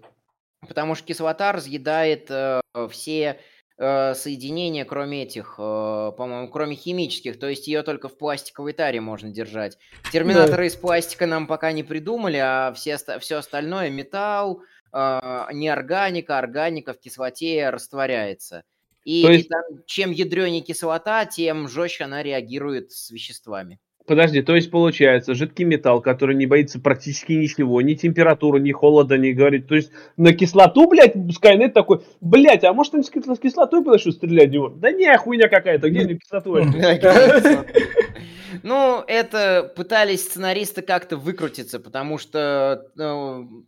Потому что кислота разъедает э, все э, соединения, кроме этих, э, по-моему, кроме химических, то есть ее только в пластиковой таре можно держать. Терминаторы да. из пластика нам пока не придумали, а все, все остальное металл, э, неорганика, органика в кислоте растворяется. И, есть... и там, чем ядренее кислота, тем жестче она реагирует с веществами. Подожди, то есть получается, жидкий металл, который не боится практически ничего, ни температуры, ни холода, не говорит. То есть на кислоту, блядь, Скайнет такой, блядь, а может он с кислотой подошел стрелять в него? Да не, хуйня какая-то, где мне кислотой? Ну, это пытались сценаристы как-то выкрутиться, потому что ну,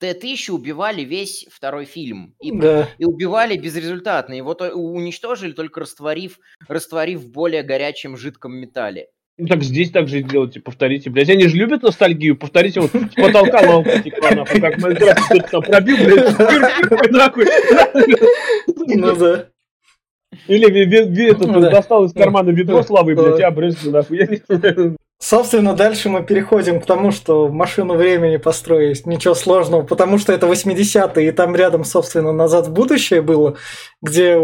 Т-1000 убивали весь второй фильм. И, да. и убивали безрезультатно. Его уничтожили, только растворив, растворив в более горячем жидком металле. Ну так здесь так же делайте, повторите, блядь. Они же любят ностальгию, повторите вот с потолка лампа текла, нахуй, как Майнкрафт кто-то там пробил, блядь, нахуй. Ну да. Или этот, достал из кармана ведро славы, блядь, а брызгал, нахуй. Собственно, дальше мы переходим к тому, что машину времени построить, ничего сложного, потому что это 80-е, и там рядом, собственно, назад в будущее было, где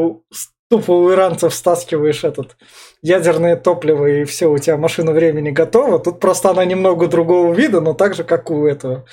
тупо у иранцев стаскиваешь этот ядерное топливо, и все, у тебя машина времени готова. Тут просто она немного другого вида, но так же, как у этого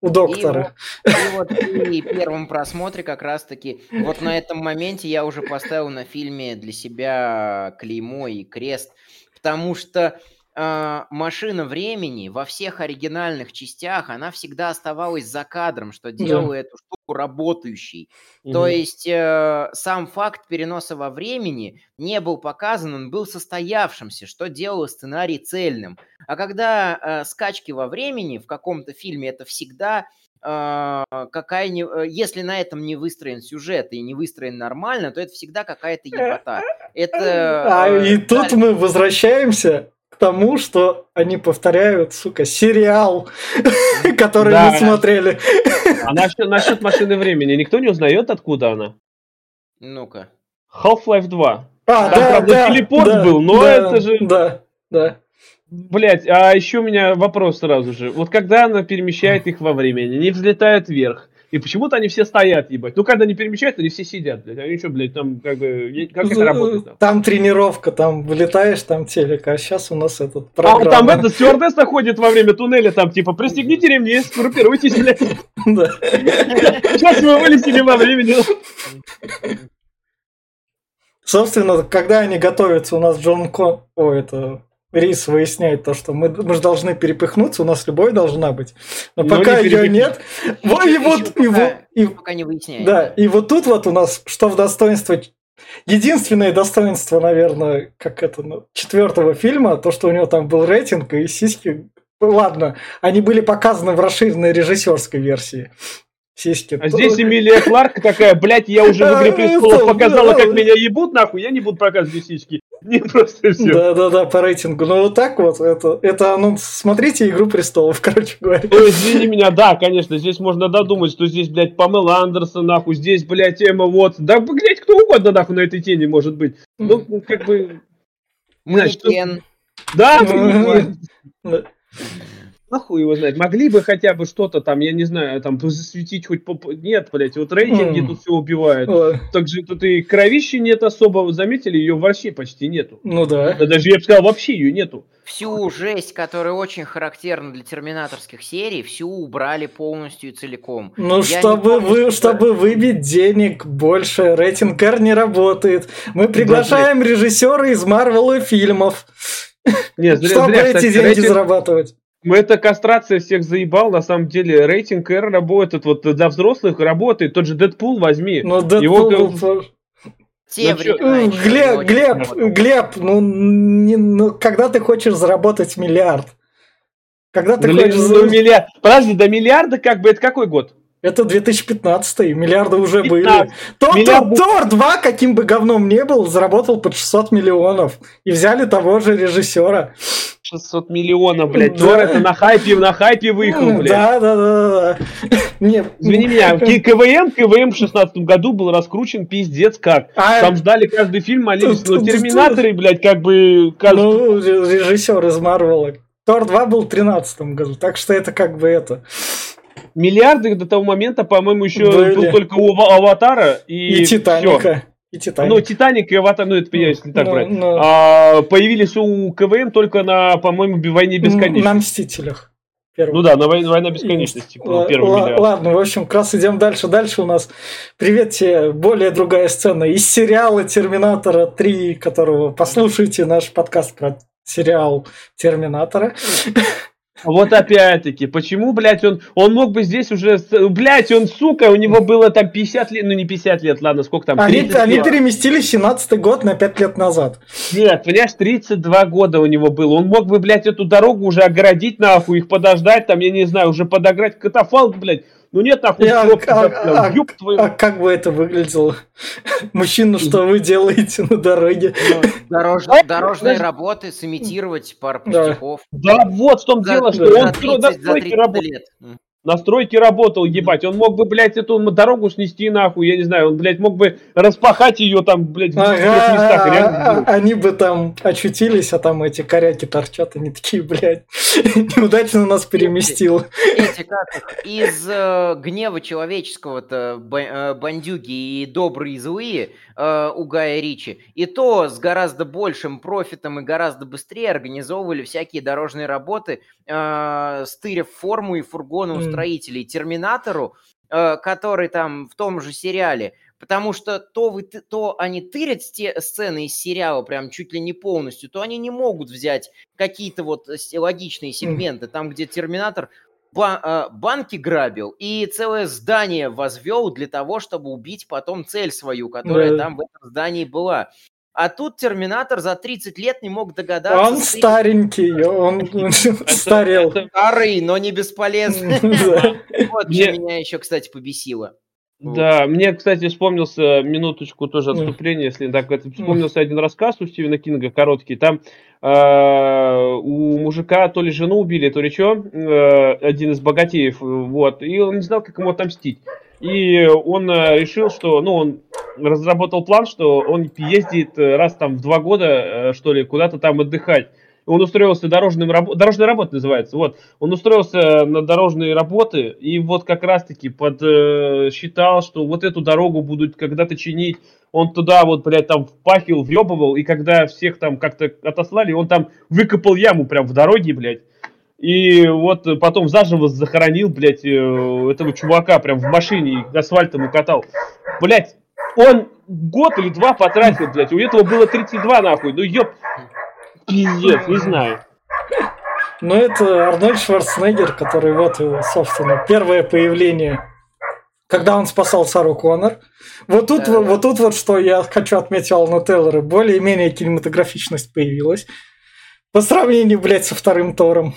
у доктора. И вот, и вот при первом просмотре как раз-таки вот на этом моменте я уже поставил на фильме для себя клеймо и крест, потому что э, машина времени во всех оригинальных частях, она всегда оставалась за кадром, что делало да. эту штуку работающей. Угу. То есть э, сам факт переноса во времени не был показан, он был состоявшимся, что делало сценарий цельным. А когда э, скачки во времени в каком-то фильме, это всегда э, какая не, э, если на этом не выстроен сюжет и не выстроен нормально, то это всегда какая-то ебота. Это. А и тут мы возвращаемся к тому, что они повторяют, сука, сериал, который да. мы смотрели. А насчет, насчет машины времени никто не узнает, откуда она? Ну-ка. Half-Life 2. А, Там, да, правда, да, телепорт да, был, но да, это же... Да, да. Блять, а еще у меня вопрос сразу же. Вот когда она перемещает их во времени, они взлетают вверх, и почему-то они все стоят, ебать. Ну, когда они перемещаются, они все сидят, блядь. Они что, блядь, там как бы... Как это работает? Там, там тренировка, там вылетаешь, там телек, а сейчас у нас этот программа. А там это стюардесса ходит во время туннеля, там типа, пристегните ремни, сгруппируйтесь, блядь. Да. Сейчас мы вылетели во времени. Собственно, когда они готовятся, у нас Джон Кон... О, это Рис выясняет то, что мы, мы же должны перепихнуться, у нас любовь должна быть. Но, Но пока не ее нет. Вот, и вот, и, вот, и, пока не выясняет. Да, и вот тут вот у нас, что в достоинство Единственное достоинство, наверное, как это, ну, четвертого фильма, то, что у него там был рейтинг и сиськи. Ладно, они были показаны в расширенной режиссерской версии. Сиськи. А здесь Эмилия Кларк такая, блядь, я уже в «Игре престолов показала, как меня ебут, нахуй, я не буду показывать сиськи. Не просто все. Да-да-да, по рейтингу. Ну вот так вот, это, это ну, смотрите «Игру престолов», короче говоря. Ну, извини меня, да, конечно, здесь можно додумать, что здесь, блядь, Памела Андерсон, нахуй, здесь, блядь, Эмма вот, да, блядь, кто угодно, нахуй, на этой теме может быть. Ну, как бы... Манекен. Да, Нахуй его знать. Могли бы хотя бы что-то там, я не знаю, там засветить хоть... Поп... Нет, блядь, вот рейтинги mm. тут все убивают. Oh. Также тут и кровищи нет особо, заметили, ее вообще почти нету. Ну да. да. Даже я бы сказал, вообще ее нету. Всю жесть, которая очень характерна для терминаторских серий, всю убрали полностью и целиком. Ну, я чтобы, помню, вы, что... чтобы выбить денег больше, рейтинг R не работает. Мы приглашаем да, режиссера из Марвел фильмов. Нет, зря, чтобы зря, эти кстати, деньги рейтинг... зарабатывать. Мы это кастрация всех заебал, на самом деле. Рейтинг R работает, вот для взрослых работает. Тот же Дэдпул возьми. Ну, Дэдпул Его... был... Те ну, Глеб, Глеб, Глеб, ну, не, ну, когда ты хочешь заработать миллиард? Когда ты ну, хочешь... Ну, миллиард. Подожди, до миллиарда как бы, это какой год? Это 2015 миллиарды уже 15. были. Тор, Миллиард... Тор 2, каким бы говном не был, заработал под 600 миллионов. И взяли того же режиссера. 600 миллионов, блядь. Да. Тор это на хайпе, на хайпе выехал, блядь. Да, да, да, да. Не. Извини меня, КВМ, КВМ в 16 году был раскручен пиздец как. А... Там ждали каждый фильм, молились, но Терминаторы, блядь, как бы... Ну, режиссер из Марвела. Тор 2 был в 13 году, так что это как бы это миллиарды до того момента, по-моему, еще был только у Аватара и, и Титаника. Все. И Титаник. Ну, Титаник и Аватар, ну, это, если так ну, брать. Ну, а, появились у КВМ только на, по-моему, Войне Бесконечности. На Мстителях. Первый. Ну да, на войне, война бесконечности. Л- л- ладно, в общем, как раз идем дальше. Дальше у нас, привет тебе, более другая сцена из сериала Терминатора 3, которого послушайте наш подкаст про сериал Терминатора. Вот опять-таки, почему, блядь, он, он мог бы здесь уже, блядь, он, сука, у него было там 50 лет, ну не 50 лет, ладно, сколько там, Они, они переместились 17 год на 5 лет назад. Нет, понимаешь, 32 года у него было, он мог бы, блядь, эту дорогу уже оградить, нахуй, их подождать, там, я не знаю, уже подограть катафалк, блядь, ну нет нахуй, а, а, а, а, как бы это выглядело? Мужчина, что вы делаете на дороге? Ну, дорож, дорожные работы, сымитировать пару пустяков. Да, вот в том дело, что он на стройке работает на стройке работал, ебать. Он мог бы, блядь, эту дорогу снести нахуй, я не знаю, он, блядь, мог бы распахать ее там, блядь, в ага, местах. Реально. Они бы там очутились, а там эти коряки торчат, они такие, блядь, неудачно нас переместил. Эти как из э, гнева человеческого-то э, бандюги и добрые и злые э, у Гая Ричи, и то с гораздо большим профитом и гораздо быстрее организовывали всякие дорожные работы, стырив форму и фургоны строителей Терминатору, э, который там в том же сериале, потому что то, вы, то они тырят те сцены из сериала прям чуть ли не полностью, то они не могут взять какие-то вот логичные сегменты, там, где Терминатор э, банки грабил и целое здание возвел для того, чтобы убить потом цель свою, которая да. там в этом здании была. А тут Терминатор за 30 лет не мог догадаться. Он старенький, он старел. Старый, но не бесполезный. Вот что меня еще, кстати, побесило. Да, мне, кстати, вспомнился минуточку тоже отступление, если так это вспомнился один рассказ у Стивена Кинга короткий. Там э, у мужика то ли жену убили, то ли что, э, один из богатеев, вот, и он не знал, как ему отомстить. И он э, решил, что, ну, он разработал план, что он ездит э, раз там в два года, э, что ли, куда-то там отдыхать. Он устроился дорожным раб... дорожная работа называется. Вот, он устроился на дорожные работы и вот как раз-таки под считал, что вот эту дорогу будут когда-то чинить. Он туда вот, блядь, там впахил, въебывал, и когда всех там как-то отослали, он там выкопал яму прям в дороге, блядь. И вот потом заживо захоронил, блядь, э, этого чувака прям в машине, асфальтом укатал. Блядь, он год или два потратил, блядь, у этого было 32, нахуй, ну ёб, пиздец, не знаю. Ну это Арнольд Шварценеггер, который вот его, собственно, первое появление, когда он спасал Сару Коннор. Вот тут, да, вот тут вот, что я хочу отметить Алана Тейлора, более-менее кинематографичность появилась. По сравнению, блядь, со вторым Тором.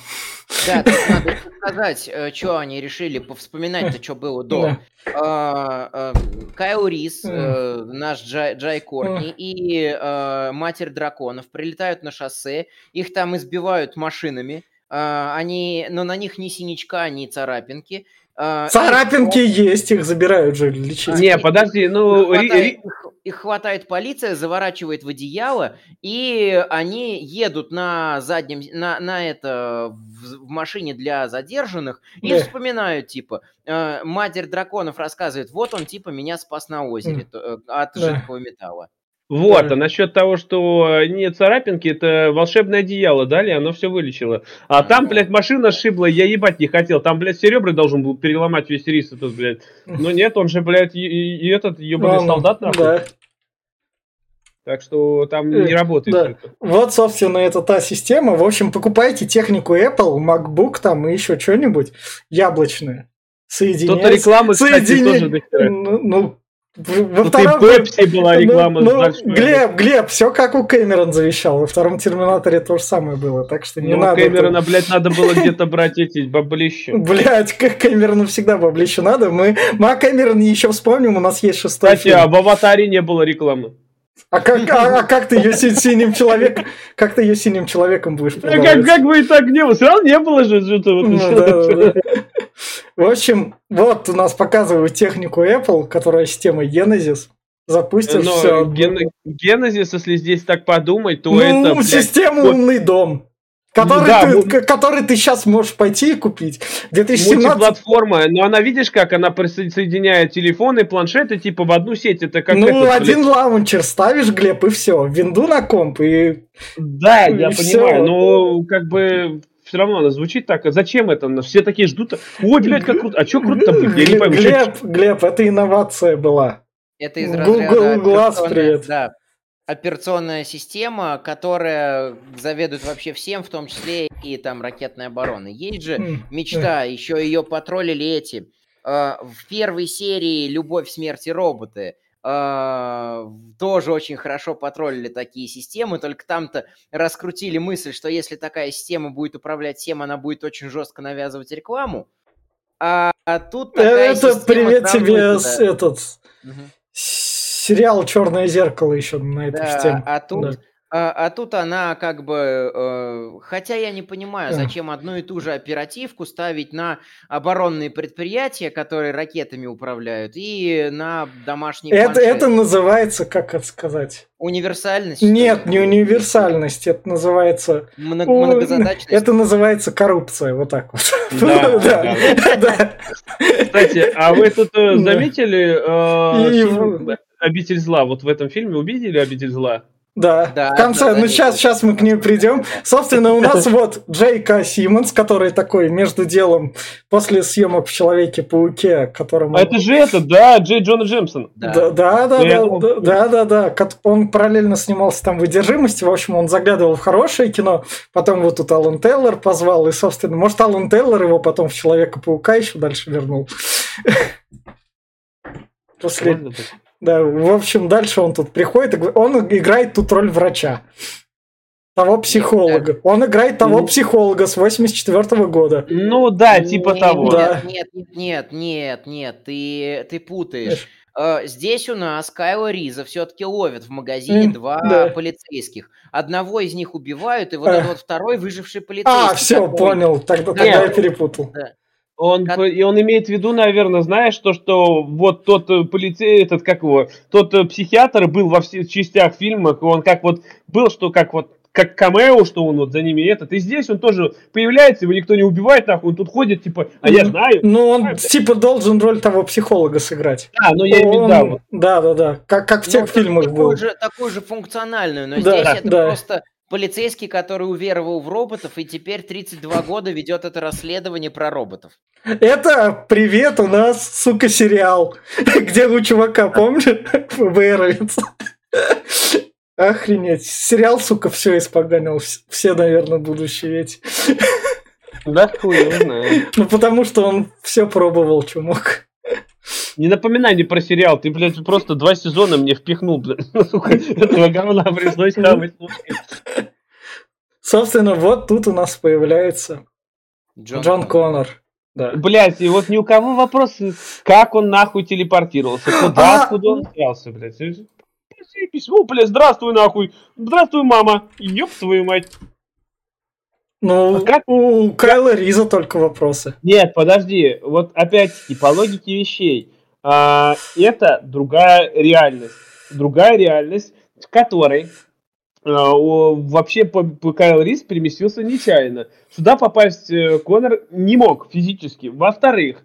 Да, тут надо сказать, что они решили повспоминать-то, что было до. А, а, Кайл Рис, э, наш Джай, Джай Кортни и э, Матерь Драконов прилетают на шоссе, их там избивают машинами, а, они, но на них ни синячка, ни царапинки, Царапинки их... есть, их забирают же лечить. Не, подожди, ну... Их хватает, их, их хватает полиция, заворачивает в одеяло, и они едут на заднем, на, на это, в, машине для задержанных, и да. вспоминают, типа, э, Матерь драконов рассказывает, вот он, типа, меня спас на озере mm. от жидкого металла. Вот, а насчет того, что не царапинки, это волшебное одеяло дали, оно все вылечило. А там, блядь, машина шибла, я ебать не хотел. Там, блядь, серебры должен был переломать весь рис этот, блядь. Но нет, он же, блядь, и, и этот ебаный солдат, нахуй. Да. Так что там не э, работает. Да. Это. Вот, собственно, это та система. В общем, покупайте технику Apple, MacBook там и еще что-нибудь яблочное. Соединяйте. Тут рекламы, кстати, Соединя... тоже ну, ну, во Тут втором... и Пепси была ну, реклама. Ну, ну, Глеб, Глеб, все как у Кэмерон завещал. Во втором Терминаторе то же самое было, так что не ну, надо. Кэмерона, это... блядь, надо было где-то брать эти баблища. Блядь, как Кэмерону всегда баблища надо. Мы, мы о Кэмероне еще вспомним, у нас есть шестой Кстати, фильм. а в Аватаре не было рекламы. А как, а, а как ты ее синим человеком, как ты ее синим человеком будешь продавать? А как, как бы и так не было, равно не было же. Что-то вот ну, да, да. В общем, вот у нас показывают технику Apple, которая система Genesis. Запустишь Но все. Ген, Genesis, если здесь так подумать, то ну, это... Ну, система блядь, умный дом. Который, да, ты, мы... который ты сейчас можешь пойти и купить. 2017... платформа, но она видишь, как она присоединяет телефоны, планшеты, типа в одну сеть. Это как ну, этот, один блядь. лаунчер ставишь, Глеб, и все. Винду на комп, и... Да, и я все. понимаю, но как бы все равно она звучит так. А зачем это? Все такие ждут. Ой, блядь, как круто. А что круто быть? Я не пойму. Глеб, Глеб, это инновация была. Это из разряда... Google Glass, привет. Да, операционная система, которая заведует вообще всем, в том числе и там ракетной обороны. Есть же мечта, еще ее потроллили эти. А, в первой серии «Любовь, смерти роботы» а, тоже очень хорошо потроллили такие системы, только там-то раскрутили мысль, что если такая система будет управлять всем, она будет очень жестко навязывать рекламу. А, а тут такая Это привет тебе с этот... Угу сериал Черное зеркало еще на эту да, тему. А тут, да. а, а тут она как бы, э, хотя я не понимаю, зачем одну и ту же оперативку ставить на оборонные предприятия, которые ракетами управляют, и на домашние. Это это называется, как это сказать? Универсальность? Нет, не универсальность, это называется... Много, многозадачность? Это называется коррупция, вот так вот. Да, да. Кстати, а вы тут э, заметили э, обитель зла. Вот в этом фильме увидели обитель зла? Да, да, в конце, да, ну сейчас, сейчас мы к ней придем. Собственно, у нас вот Джейка Симмонс, который такой между делом после съемок в Человеке-пауке, которому... А это же это, да, Джей Джона Джемсон. Да, да, да, да, да, да, да, да. Он параллельно снимался там в «Выдержимости», в общем, он заглядывал в хорошее кино, потом вот тут Алан Тейлор позвал, и, собственно, может, Алан Тейлор его потом в Человека-паука еще дальше вернул. После... Да, в общем, дальше он тут приходит, и он играет тут роль врача. Того психолога. Он играет того психолога с 84 -го года. Ну да, типа нет, того. Да. Нет, нет, нет, нет, нет, ты, ты путаешь. Uh, здесь у нас Кайла Риза все-таки ловят в магазине mm, два да. полицейских. Одного из них убивают, и вот uh. этот вот второй выживший полицейский. А, все, такой. понял. Тогда, тогда я перепутал. Да. Он, как... и он имеет в виду, наверное, знаешь, то, что вот тот э, полицей, этот, как его, тот э, психиатр был во всех частях фильмах, он как вот был, что как вот как камео, что он вот за ними этот. И здесь он тоже появляется, его никто не убивает, нахуй, он тут ходит, типа, а я знаю. Ну, он, знаю, типа, должен роль того психолога сыграть. Да, ну я имею да, вот. Да, да, да, как, как в тех ну, фильмах был. Же, такую же функциональную, но да, здесь это да. просто полицейский, который уверовал в роботов и теперь 32 года ведет это расследование про роботов. Это привет, у нас, сука, сериал, где у чувака, помнишь, ФБРовец. Охренеть. Сериал, сука, все испоганил. Все, наверное, будущие эти. Да, хуй, не знаю. Ну, потому что он все пробовал, что мог. Не напоминай мне про сериал, ты, блядь, просто два сезона мне впихнул, блядь, сука, этого говна пришлось хавать. Собственно, вот тут у нас появляется Джон, Джон Коннор. Да. Блять, и вот ни у кого вопрос, как он нахуй телепортировался, куда, а... куда он взялся, блядь. Письмо, блядь, здравствуй нахуй, здравствуй, мама, ёб твою мать. Ну, а как у Кайла Риза только вопросы. Нет, подожди, вот опять-таки, по логике вещей, а, это другая реальность. Другая реальность, в которой а, вообще по, по Кайл Рис переместился нечаянно. Сюда попасть э, Конор не мог физически. Во-вторых,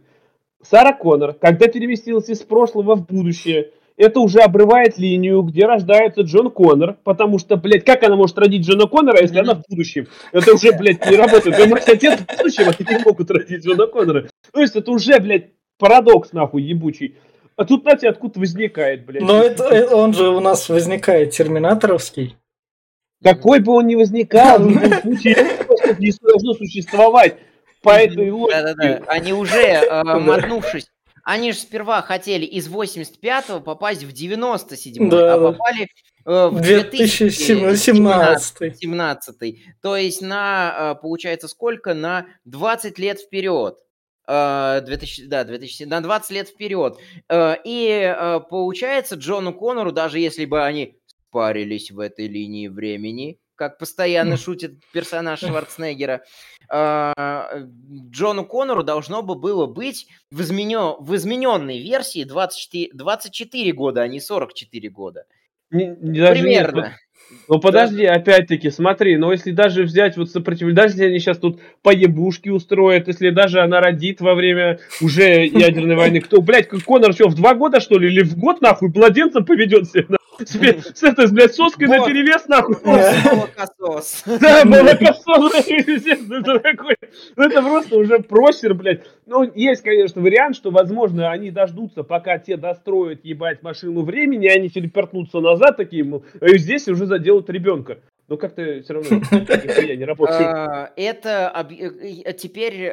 Сара Конор, когда переместилась из прошлого в будущее, это уже обрывает линию, где рождается Джон Коннор, потому что, блядь, как она может родить Джона Коннора, если она в будущем? Это уже, блядь, не работает. Твой мать отец в будущем, а они не могут родить Джона Коннора. То есть это уже, блядь, парадокс, нахуй, ебучий. А тут, знаете, откуда возникает, блядь. Но это, э, он же у нас возникает терминаторовский. Какой бы он ни возникал, в любом случае, не должно существовать по этой логике. Да-да-да, они уже, э, мотнувшись они же сперва хотели из 85-го попасть в 97-й, да. а попали э, в 2017. 17 То есть на, э, получается, сколько? На 20 лет вперед. 2000, э, да, 2000, на 20 лет вперед. Э, и получается, Джону Коннору, даже если бы они спарились в этой линии времени, как постоянно шутит персонаж Шварценеггера, а, Джону Коннору должно бы было быть в, изменё... в измененной версии 24... 24 года, а не 44 года. Не, даже Примерно. Нет, ну подожди, да. опять-таки, смотри, но если даже взять вот сопротивление, даже если они сейчас тут поебушки устроят, если даже она родит во время уже ядерной войны, кто, блядь, Конор что, в два года, что ли, или в год, нахуй, младенцем поведет себя, с, с этой, блядь, соской на перевес, нахуй. Молокосос. Да, молокосос, это такой, ну, это просто уже просер, блядь. Ну, есть, конечно, вариант, что, возможно, они дождутся, пока те достроят, ебать, машину времени, они телепортнутся назад такие, мол, и здесь уже заделают ребенка. Но как-то все равно я не работаю. А, это э, э, теперь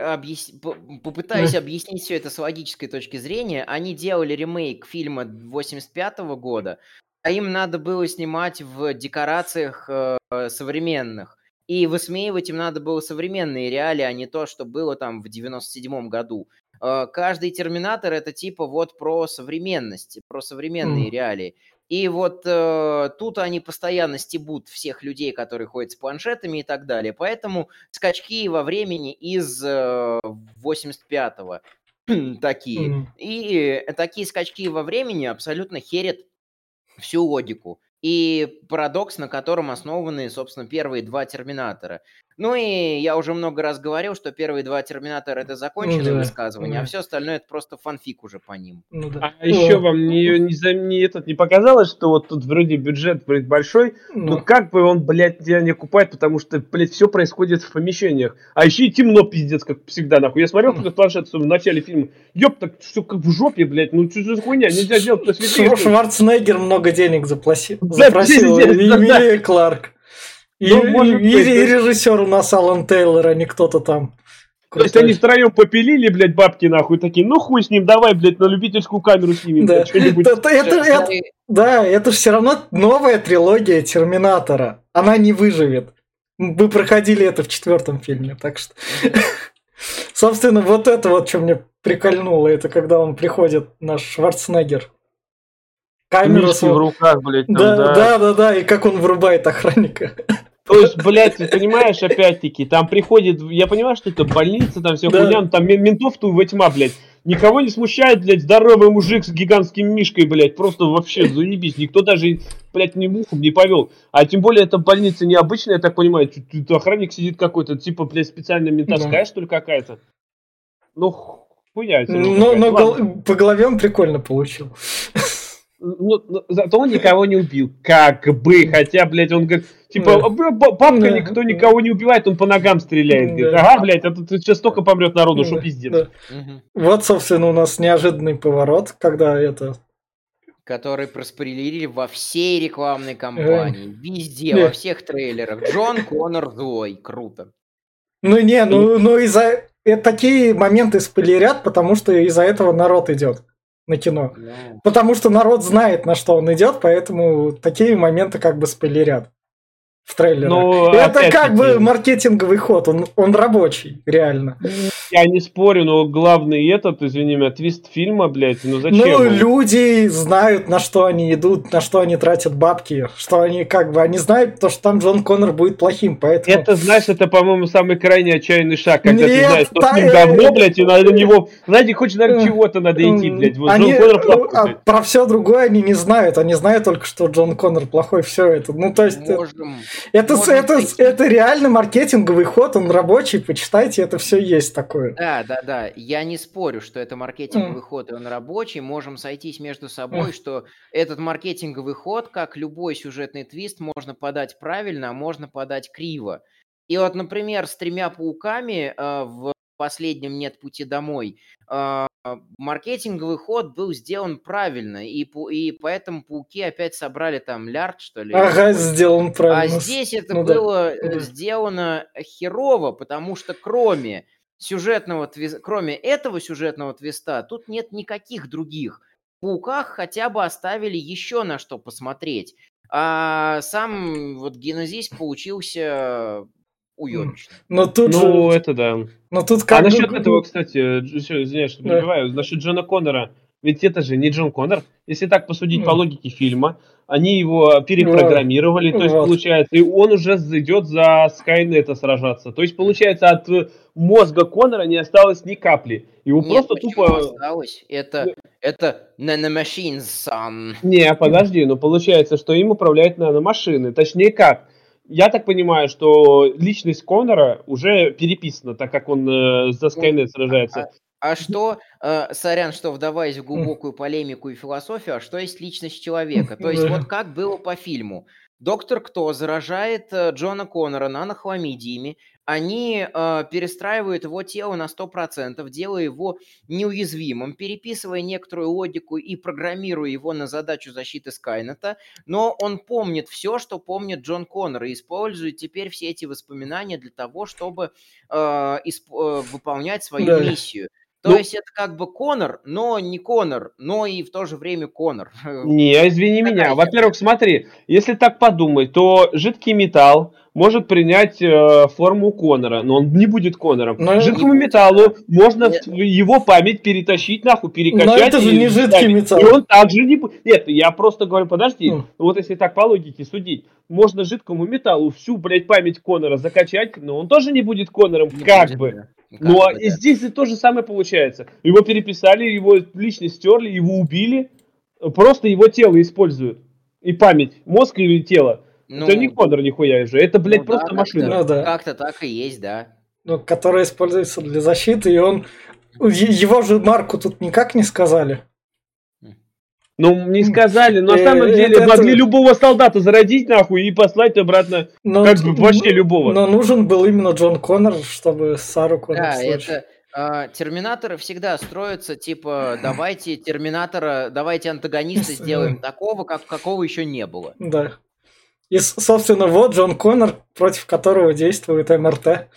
попытаюсь объяснить все это с логической точки зрения. Они делали ремейк фильма 85 года, а им надо было снимать в декорациях э, современных. И высмеивать им надо было современные реалии, а не то, что было там в 97-м году. Э, каждый терминатор это типа вот про современность, про современные mm. реалии. И вот э, тут они постоянно стебут всех людей, которые ходят с планшетами и так далее. Поэтому скачки во времени из э, 85-го такие. Mm. И такие скачки во времени абсолютно херят всю логику и парадокс, на котором основаны, собственно, первые два Терминатора. Ну и я уже много раз говорил, что первые два Терминатора это законченное ну, да, высказывание, да. а все остальное это просто фанфик уже по ним. Ну, да. А еще вам не, не, не, этот, не показалось, что вот тут вроде бюджет блядь, большой, ну. но как бы он, блядь, тебя не окупает, потому что, блядь, все происходит в помещениях. А еще и темно, пиздец, как всегда, нахуй. Я смотрел этот планшет в начале фильма, ёб, так все как в жопе, блядь, ну что за хуйня, нельзя делать посветлее. Шварценеггер много денег заплатил, запросил, Эмилия Кларк. И, ну, может, и, и, и режиссер у нас Алан Тейлор, а не кто-то там. То есть они втроем попилили, блядь, бабки нахуй, такие, ну хуй с ним, давай, блядь, на любительскую камеру снимем. Да, это, это, это, да, это все равно новая трилогия Терминатора. Она не выживет. Мы проходили это в четвертом фильме, так что... Собственно, вот это вот, что мне прикольнуло, это когда он приходит, наш Шварценеггер. Камеру в руках, блядь. Там, да, да, да, да, да, и как он вырубает охранника. То есть, блядь, ты понимаешь, опять-таки, там приходит, я понимаю, что это больница, там все да. хуйня, там ментов-то во тьма, блядь. Никого не смущает, блядь, здоровый мужик с гигантским мишкой, блядь, просто вообще заебись. Никто даже, блядь, ни мухом не повел. А тем более, эта больница необычная, я так понимаю, тут охранник сидит какой-то, типа, блядь, специальная ментовская, да. что ли, какая-то. Ну, хуйня. Ну, но гол- по голове он прикольно получил. Ну, ну, зато он никого не убил. Как бы. Хотя, блядь, он говорит, типа, бабка никто никого не убивает, он по ногам стреляет. Говорит, ага, блядь, а тут сейчас столько помрет народу, что пиздец. Вот, собственно, у нас неожиданный поворот, когда это который проспойлерили во всей рекламной кампании, везде, во всех трейлерах. Джон Коннор злой, круто. Ну не, ну, ну из-за... Э, такие моменты спойлерят, потому что из-за этого народ идет на кино. Потому что народ знает, на что он идет, поэтому такие моменты как бы спойлерят. В трейлере. Ну, это как бы маркетинговый ход, он, он рабочий, реально. Я не спорю, но главный этот, извини меня, твист фильма, блядь, ну зачем? Ну, он? люди знают, на что они идут, на что они тратят бабки, что они как бы, они знают, то, что там Джон Коннор будет плохим, поэтому... Это, знаешь, это, по-моему, самый крайний отчаянный шаг, когда ты Нет, знаешь, что та- фильм э, говно, блядь, и надо на него, знаете, хоть, наверное, Э, чего-то надо идти, блядь, вот Они, Джон Коннор э, плохой, а блядь. про все другое они не знают, они знают только, что Джон Коннор плохой, все это. Ну, то есть, э, Можем. Это, это, это реально маркетинговый ход, он рабочий, почитайте, это все есть такое. Да, да, да. Я не спорю, что это маркетинговый ход, и он рабочий. Можем сойтись между собой, что этот маркетинговый ход, как любой сюжетный твист, можно подать правильно, а можно подать криво. И вот, например, с тремя пауками э, в последнем «Нет пути домой» э, маркетинговый ход был сделан правильно, и, и поэтому пауки опять собрали там лярд, что ли. Ага, сделан А правильно. здесь это Ну было э, да. сделано херово, потому что кроме сюжетного твиста, кроме этого сюжетного твиста, тут нет никаких других. В пауках хотя бы оставили еще на что посмотреть. А сам вот Генезис получился уебищным. Но тут Ну, же, это да. но тут А как бы- насчет этого, кстати, извиняюсь, что Да. перебиваю, насчет Джона Коннора, ведь это же не Джон Коннор. Если так посудить по Ну. логике фильма, они его перепрограммировали, то есть Вот. получается, и он уже идет за Скайнета сражаться. То есть получается, от мозга Коннора не осталось ни капли. Его Нет, просто тупо... осталось? Это, это Nanomachines, son. Не, подожди, ну получается, что им управляют наномашины. Точнее как? Я так понимаю, что личность Коннора уже переписана, так как он э, за Скайнет сражается. А что, э, сорян, что вдаваясь в глубокую полемику и философию, а что есть личность человека? То есть вот как было по фильму. Доктор Кто заражает э, Джона Коннора нанохламидиями, они э, перестраивают его тело на 100%, делая его неуязвимым, переписывая некоторую логику и программируя его на задачу защиты Скайнета, но он помнит все, что помнит Джон Коннор, и использует теперь все эти воспоминания для того, чтобы э, исп- э, выполнять свою Да. миссию. То Ну- есть это как бы Конор, но не Конор, но и в то же время Конор. Не, извини Какая меня. Во-первых, смотри, если так подумать, то жидкий металл может принять э, форму Конора, но он не будет Конором. Но- Жидкому Не металлу можно Нет. его память перетащить нахуй, перекачать. Но это же и не жидкий вставить. металл. И он также не будет. Нет, я просто говорю, подожди. Ну. Вот если так по логике судить, можно жидкому металлу всю, блядь, память Конора закачать, но он тоже не будет Конором, Не как будет, бы. да. Ну, а и здесь и то же самое получается. Его переписали, его личность стерли, его убили, просто его тело используют. И память, мозг и тело. Ну, это не Конор нихуя же, это, блядь, ну просто да, машина. как-то- Ну да. Как-то так и есть, да. ну, которая используется для защиты, и он... Его же марку тут никак не сказали. Ну, не сказали, но на Э, самом деле это- могли любого солдата зародить нахуй и послать обратно. Но, Как бы вообще любого. Но нужен был именно Джон Коннор, чтобы Сару Коннор Да, это а, терминаторы всегда строятся, типа, давайте терминатора, давайте антагониста сделаем такого, как какого еще не было. Да. И, собственно, вот Джон Коннор, против которого действует МРТ.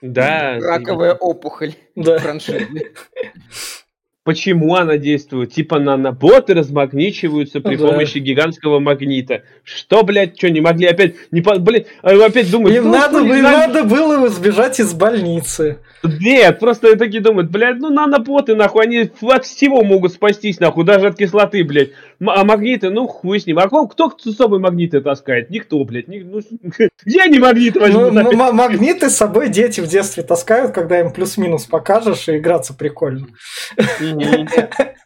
Да. Раковая опухоль Да. франшизы. Почему она действует? Типа наноботы размагничиваются при Да. помощи гигантского магнита. Что, блядь, что, не могли опять... Не, блядь, а опять думаете... Им ну, надо, им надо было сбежать из больницы. Нет, просто такие думают, блядь, ну наноботы, нахуй, они от всего могут спастись, нахуй, даже от кислоты, блядь. М- А магниты, ну хуй с ним. А кто, кто с собой магниты таскает? Никто, блядь. Ни- ну, где они магниты возьмут? Ну, м- магниты с собой дети в детстве таскают, когда им плюс-минус покажешь, и играться прикольно.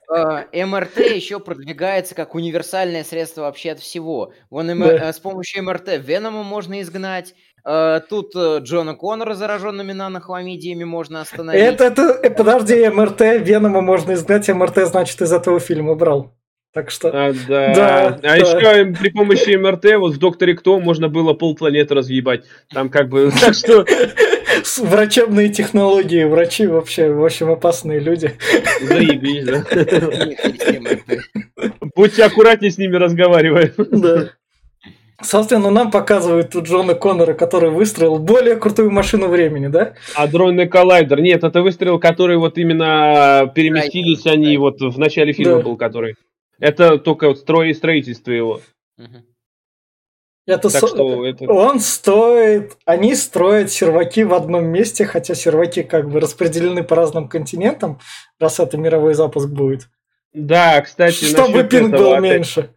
А, МРТ еще продвигается как универсальное средство вообще от всего. Вон м- Да. э, с помощью МРТ Венома можно изгнать. А, Тут э, Джона Коннора зараженными нанохламидиями можно остановить. Это, это, э, подожди, МРТ, Венома можно изгнать, МРТ, значит, из этого фильма брал. Так что... А, да. Да, а да. еще при помощи МРТ, вот в Докторе Кто можно было полпланеты разъебать. Там как бы, так что, Врачебные технологии, врачи вообще, в общем, опасные люди. заебись, да. У них есть МРТ. Будьте аккуратнее с ними разговаривая. Да. Собственно, нам показывают тут Джона Коннора, который выстроил более крутую машину времени, да? Адронный коллайдер. Нет, это выстрел, который вот именно переместились Строительство, они да. вот в начале фильма Да. был, который. Это только вот строй и строительство его. Это Так со- что это... Он стоит... Они строят серваки в одном месте, хотя серваки как бы распределены по разным континентам, раз это мировой запуск будет. Да, кстати, Чтобы пинг этого был опять- меньше.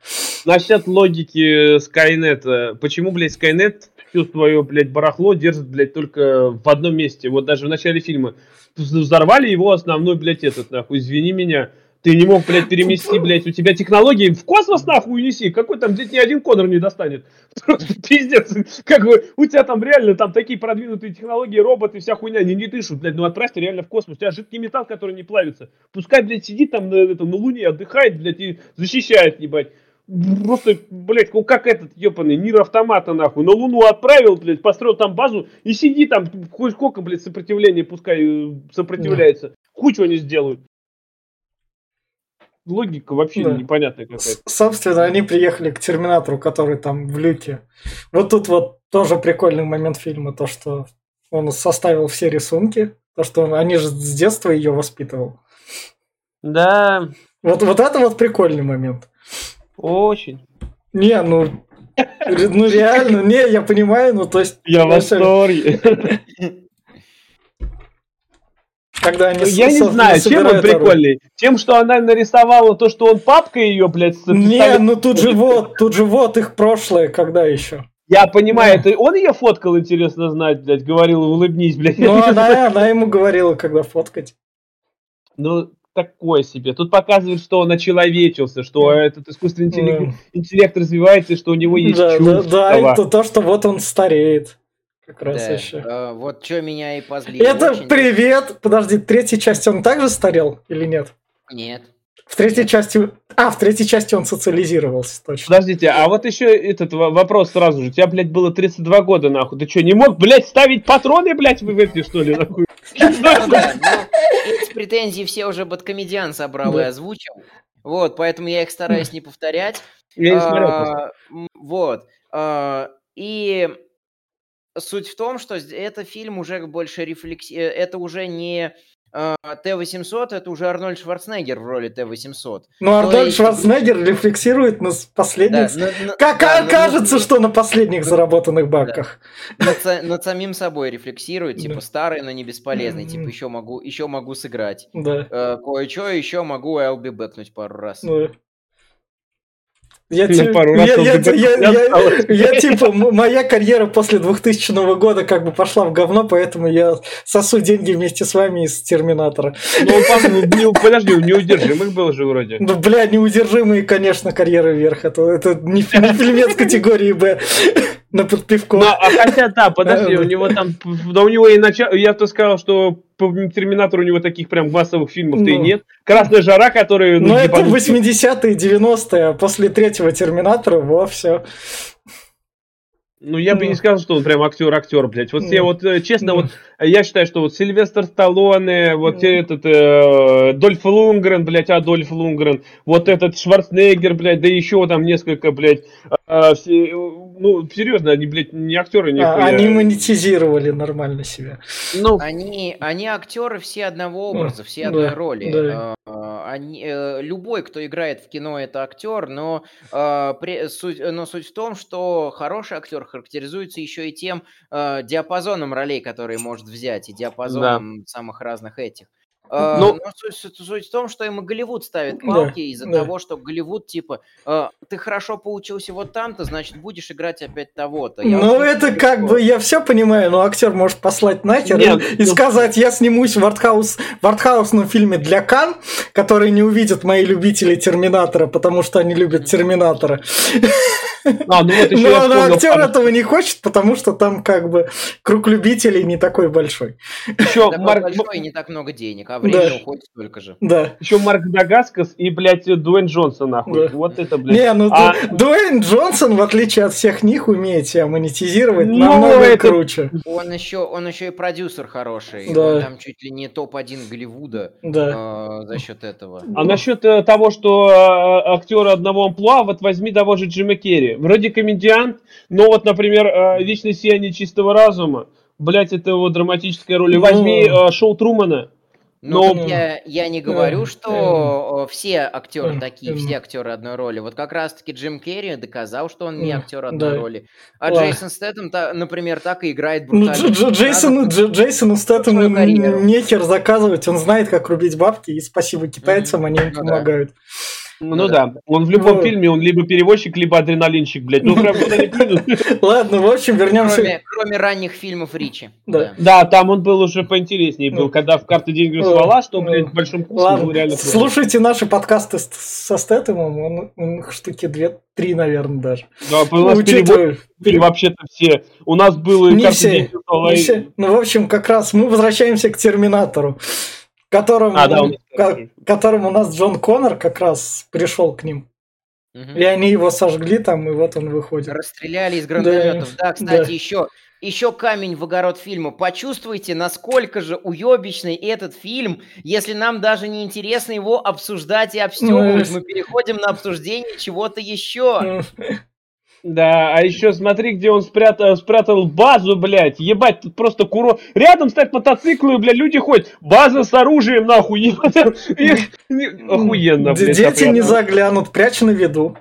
Насчет логики Skynet. Почему, блядь, Skynet всю свое, блядь, барахло держит, блядь, только в одном месте? Вот даже в начале фильма взорвали его основной, блядь, этот, нахуй, извини меня. Ты не мог, блядь, перемести, блядь, у тебя технологии в космос, нахуй, унеси. Какой там, блядь, ни один Конор не достанет. Просто пиздец. Как бы, у тебя там реально там такие продвинутые технологии, роботы, вся хуйня, они не дышат, блядь, ну отправьте реально в космос. У тебя жидкий металл, который не плавится. Пускай, блядь, сидит там на, этом, на Луне, отдыхает, блядь, и защищает, ебать. Просто, блядь, ну как этот ебаный мир автомата, нахуй. На Луну отправил, блядь, построил там базу и сиди там, хоть сколько, блядь, сопротивления, пускай э, сопротивляется. Хуй чего не сделают. Логика вообще Да. непонятная какая-то. Собственно, они приехали к Терминатору, который там в люке. Вот тут вот тоже прикольный момент фильма, то, что он составил все рисунки, то, что он, они же с детства ее воспитывал. Да, Вот, вот это вот прикольный момент. очень. Не, ну, ну реально, не, я понимаю, ну то есть... Я в восторге. Когда они Я не знаю, чем он собирают оружие. прикольный. Тем, что она нарисовала то, что он папка ее, блядь, Не, ну тут же вот, тут же вот их прошлое, когда еще. Я понимаю, это он ее фоткал, интересно знать, блядь, говорил, улыбнись, блядь. Ну, она, она ему говорила, когда фоткать. Ну, такое себе. Тут показывают, что он очеловечился, что этот искусственный интеллект, Ну, интеллект развивается, и что у него есть Да, да, чувства. да, и то, то, что вот он стареет. Как раз Да, еще. э, вот что меня и позлило. Это очень. привет! Подожди, в третьей части он также старел или нет? Нет. В третьей части... А, в третьей части он социализировался, точно. Подождите, а вот еще этот во- вопрос сразу же. У тебя, блядь, было 32 года, нахуй. Ты что, не мог, блядь, ставить патроны, блядь, в эти, что ли, нахуй? Ну да, но эти претензии все уже Бэткомедиан собрал и озвучил. Вот, поэтому я их стараюсь не повторять. Я не смотрел. А, Вот. а, И суть в том, что это фильм уже больше рефлекси... э, Это уже не а, Т-800, это уже Арнольд Шварценеггер в роли Т-800. Ну, Арнольд есть- Шварценеггер рефлексирует на с- Да, последних... на- на- Как да, кажется, на- что на последних заработанных бабках. над, са- над самим собой рефлексирует, типа Да. старый, но не бесполезный, типа еще могу, еще могу сыграть. Да. Э, кое-что еще могу I'll be backнуть пару раз. Ну, Я, На ти- пару раз я- я- я- я- я, типа, моя карьера после 2000 года как бы пошла в говно, поэтому я сосу деньги вместе с вами из Терминатора. Ну, он, не- подожди, неудержимых был же вроде. Ну, бля, неудержимые, конечно, карьера вверх. Это, это не, не фильмец категории Б на подпивку. Ну, а хотя, да, подожди, Да, у да. него там, да у него и начало, я то сказал, что по Терминатору у него таких прям массовых фильмов-то и Ну. нет. Красная жара, который... Но это ебанутый. 80-е, 90-е, а после третьего Терминатора, во, все. Ну, я бы Ну. не сказал, что он прям актер-актер, блядь. Вот Ну. вот, э, честно, Ну. вот, я считаю, что вот Сильвестр Сталлоне, вот Ну. этот, э, Дольф Лунгрен, блядь, Адольф Лунгрен, вот этот Шварценеггер, блядь, да еще там несколько, блядь, э, все, ну, серьезно, они, блядь, не актеры, не А, они монетизировали нормально себя. Ну, Они, они актеры все одного Ну, образа, все да, одной роли. да. Э, они, э, любой, кто играет в кино, это актер, но, при- суть, но суть в том, что хороший актер характеризуется еще и тем э, диапазоном ролей, которые может взять, и диапазоном самых разных этих. Э, Ну- но суть, суть- суть в том, что им и Голливуд ставит Да, палки из-за да. того, что Голливуд, типа, э, ты хорошо получился вот там-то, значит, будешь играть опять того-то. Я Ну, это хочу как такого. бы, я все понимаю, но актер может послать нахер Нет, и, и ну- сказать, я снимусь в, артхаус, в артхаусном фильме для Кан, который не увидят мои любители Терминатора, потому что они любят Терминатора. а, ну вот Но, но актер а, этого не хочет, потому что там как бы круг любителей не такой большой. еще Такой Марк, большой и не так много денег, а времени Да. уходит столько же. Да. еще Марк Дагаскас и, блядь, Дуэйн Джонсон, нахуй. Да. Вот это, блядь. Не, ну А- Ду- Дуэйн Джонсон, в отличие от всех них, умеет себя монетизировать Ну, намного это- круче. Он еще, он еще и продюсер хороший. Да. Он там чуть ли не топ-1 Голливуда Да. э, за счет этого. А насчет э, того, что э, актеры одного амплуа, вот возьми того же Джима Керри. Вроде комедиант, но вот, например, э, «Вечное сияние чистого разума», блять, это его драматическая роль. Ну. возьми э, шоу Трумана. Но Но- я, я не говорю, что э, все актеры э, такие, э. все актеры одной роли. Вот как раз-таки Джим Керри доказал, что он не актер одной да. роли. А Ладно. Джейсон Стэттем, например, так и играет Ну, брутально. Дж- Дж- Джейсону, Дж- Джейсону карьеру. нехер заказывать, он знает, как рубить бабки, и спасибо китайцам, они им Ну да. Ну, Ну да. Он в любом Ну. фильме, он либо переводчик, либо адреналинщик, блядь. Ну прям куда ни плюнут. Ладно, в общем, вернемся. Кроме, ранних фильмов Ричи. Да. Да, там он был уже поинтереснее был, Ну. когда в карты деньги Ну. ствола, что, блядь, Ну. в большом курсе реально слушайте наши подкасты со Стэтомом, он, у них штуки две, три, наверное, даже. Да, у нас вообще-то все. У нас было и Не карты все, не все. Ну, в общем, как раз мы возвращаемся к Терминатору, которым, А, да, он- ко- которым у нас Джон Коннор как раз пришел к ним. Мгм. И они его сожгли там, и вот он выходит. Расстреляли из гранатометов. Да, кстати, да. еще, еще камень в огород фильма. Почувствуйте, насколько же уебищный этот фильм, если нам даже не интересно его обсуждать и обстебывать. Ну, Мы переходим на обсуждение чего-то еще. Да, а еще смотри, где он спрятал, спрятал базу, блядь. Ебать, тут просто куро... Рядом стоят мотоциклы, блядь, люди ходят. База с оружием, нахуй. Охуенно, блядь. Дети не заглянут, прячь на виду.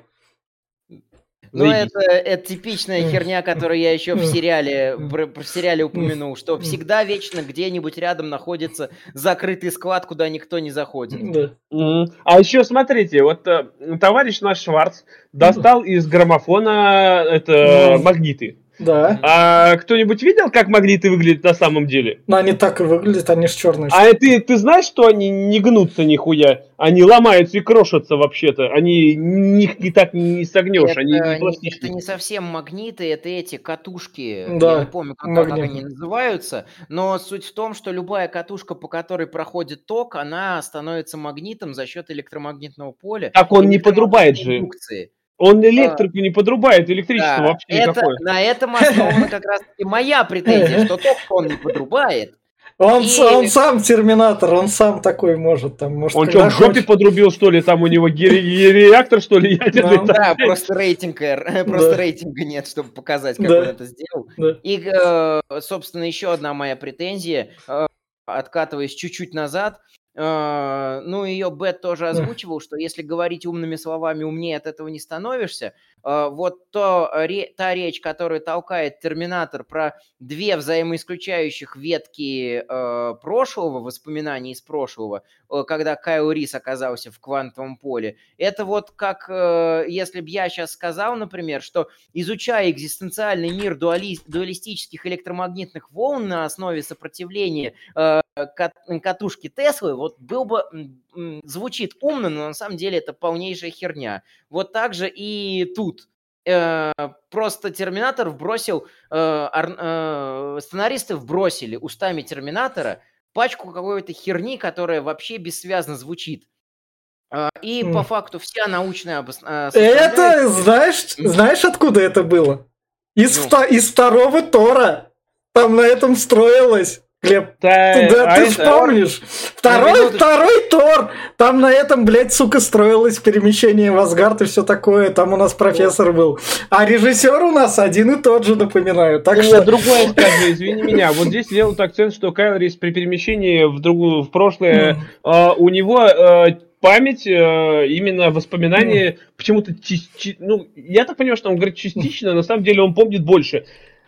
Ну, Заебись. это, это типичная херня, которую я еще в сериале, в сериале упомянул, что всегда вечно где-нибудь рядом находится закрытый склад, куда никто не заходит. Да. А еще смотрите, вот э, товарищ наш Шварц достал из граммофона это Ну. магниты. Да. А кто-нибудь видел, как магниты выглядят на самом деле? Но они так и выглядят, они же черные. А ты, ты знаешь, что они не гнутся нихуя? Они ломаются и крошатся вообще-то. Они ни- их не так не согнешь, Это, они не не, это пластичные. не совсем магниты, это эти катушки. Да, Я не помню, как, как они называются. Но суть в том, что любая катушка, по которой проходит ток, она становится магнитом за счет электромагнитного поля. Так он не подрубает же. индукции. Он электрику не подрубает, электричество Да, вообще это, никакое. на этом основана как раз и моя претензия, что ток он не подрубает. Он, И- он сам терминатор, он сам такой может. Там, может, Он что, в жопе хочет. подрубил, что ли? Там у него гери- реактор, что ли, ядерный? Да. Там, Да, просто рейтинга, просто Да. рейтинга нет, чтобы показать, как Да. он это сделал. Да. И, э, собственно, еще одна моя претензия, э, откатываясь чуть-чуть назад, ну, ее Бет тоже озвучивал, что если говорить умными словами, умнее от этого не становишься. Э, Вот то, та речь, которую толкает Терминатор про две взаимоисключающих ветки э, прошлого, воспоминаний из прошлого, э, когда Кайл Рис оказался в квантовом поле, это вот как, если бы я сейчас сказал, например, что изучая экзистенциальный мир дуали- дуалистических электромагнитных волн на основе сопротивления кат- катушки Теслы, вот был бы, звучит умно, но на самом деле это полнейшая херня. Вот так же и тут. Э, Просто Терминатор вбросил, э, э, сценаристы вбросили устами Терминатора пачку какой-то херни, которая вообще бессвязно звучит. А, И по факту вся научная обос- а, Это, знаешь, знаешь, откуда это было? Из, Ну. вто- из второго Тора. Там на этом строилось. Глеб, Да, ты, да, а ты это- помнишь. Второй, минуточку. второй Тор. Там на этом, блядь, сука, строилось перемещение в Асгард и все такое. Там у нас профессор был. А режиссер у нас один и тот же, напоминаю. Так что... другое скажи, извини меня. Вот здесь делают акцент, что Кайл Рис при перемещении в другую, в прошлое, М. э, у него э, память, э, именно воспоминания, почему-то, чис- чи- ну, я так понимаю, что он говорит частично, на самом деле он помнит больше.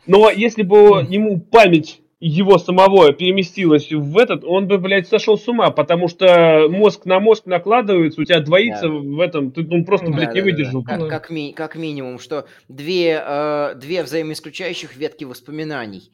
Но если бы ему память его самого переместилась в этот, он бы, блядь, сошел с ума, потому что мозг на мозг накладывается, у тебя двоится Да. в этом, ты ну, просто, Да, блядь, не Да-да-да, выдержал. Как, Да. как ми- как минимум, что две, э, две взаимоисключающих ветки воспоминаний.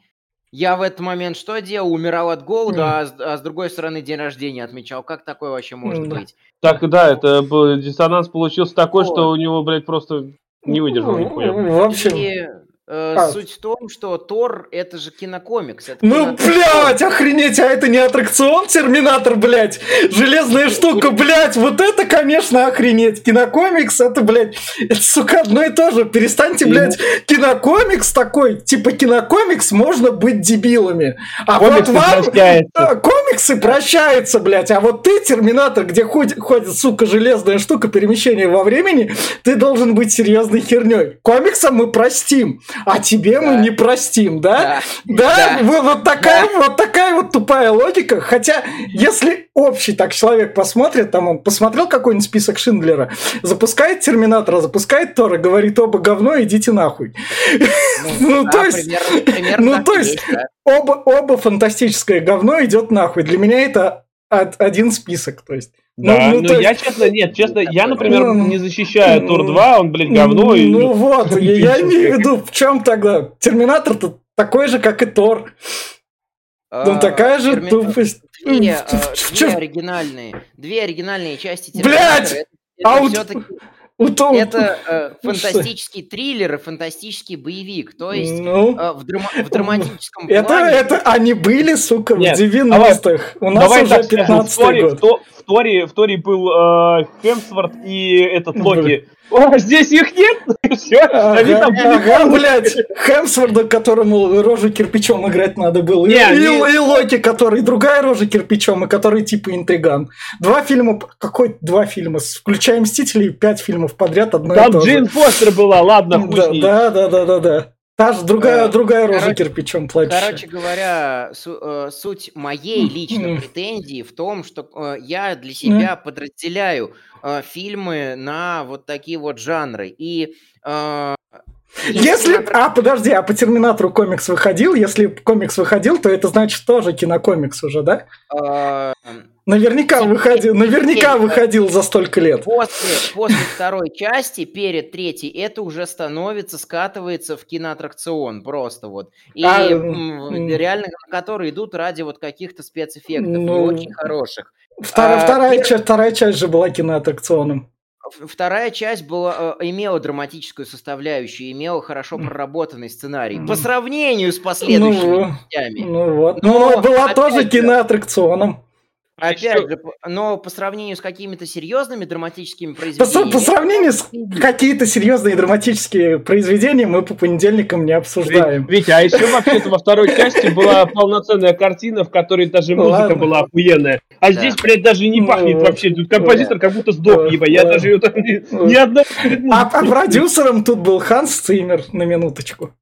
Я в этот момент что делал? Умирал от голода, а, с, а с другой стороны день рождения отмечал. Как такое вообще может Да. быть? Так, да, это был, диссонанс получился такой, Вот. что у него, блядь, просто не выдержал нихуя. В общем... И, А. суть в том, что Тор это же кинокомикс. это Ну, блядь, охренеть, а это не аттракцион Терминатор, блядь. Железная штука, блядь, вот это, конечно, охренеть. Кинокомикс, это, блядь, это, сука, одно и то же. Перестаньте, блядь, кинокомикс такой, типа кинокомикс, можно быть дебилами. А Комикс вот вам... комикс комиксы прощаются, блядь, а вот ты, Терминатор, где ходит, ходит, сука, железная штука перемещения во времени, ты должен быть серьезной херней. Комиксам мы простим, а тебе мы Да. не простим, да? Да. Да, Да. вот, такая, вот такая вот тупая логика. Хотя, если общий так человек посмотрит, там он посмотрел какой-нибудь список Шиндлера, запускает Терминатора, запускает Тора, говорит, оба говно, идите нахуй. Ну, да, то есть- ну, то есть- да. Оба, оба фантастическое говно идет нахуй. Для меня это од- один список. То есть, Да, ну, ну, я есть- честно, нет, честно, я, например, Ну, не защищаю ну, Тор 2, он, блядь, говно. и- Ну вот, я, я имею в виду, в чем тогда? Терминатор-то такой же, как и Тор. Ну, А, такая же Терми- тупость. Две, В- а, две оригинальные, две оригинальные части Блядь! Терминатора. А У Тор- это э, Ну, что? фантастический триллер и фантастический боевик. То есть Ну, э, в, драма- в драматическом это, плане... это они были, сука, Нет, в 90-х. У нас Давай уже так скажем, в 15 Торе, в, год. В Торе, в Торе был э, Хемсворт и этот. Локи. О, здесь их нет? Все, они там ага, блядь, Хемсворда, которому рожу кирпичом играть надо было. И, Локи, который другая рожа кирпичом, и который типа интриган. Два фильма, какой два фильма, включая Мстителей, пять фильмов подряд, одно и Там то же. Джейн Фостер была, ладно, хуй да, да, да, да, да. Та же другая, Э, другая рожа короче- кирпичом плачущая. Короче говоря, су- э, суть моей личной претензии в том, что э, я для себя подразделяю э, фильмы на вот такие вот жанры. И э, Если, а, подожди, а по Терминатору комикс выходил? Если комикс выходил, то это значит тоже кинокомикс уже, да? Наверняка выходил, наверняка выходил за столько лет. После, после второй части, перед третьей, это уже становится, скатывается в киноаттракцион просто вот. И А, реально, которые идут ради вот каких-то спецэффектов, не Ну, очень хороших. Вторая, А, вторая, часть, вторая часть же была киноаттракционом. Вторая часть была, э, имела драматическую составляющую, имела хорошо проработанный сценарий. По сравнению с последующими Ну, частями. Ну вот. Но, Но была тоже же- киноаттракционом. Опять Еще- же, но по сравнению с какими-то серьезными драматическими По, произведениями... по сравнению с какие-то серьезные драматические произведения мы по понедельникам не обсуждаем. Витя, а еще вообще-то во второй части была полноценная картина, в которой даже музыка Ладно. была охуенная. А Да. здесь, блядь, даже не Ну пахнет вообще. Тут композитор как будто сдох, ебать. Я даже ее там ни, перед А, а продюсером тут был Ханс Циммер на минуточку.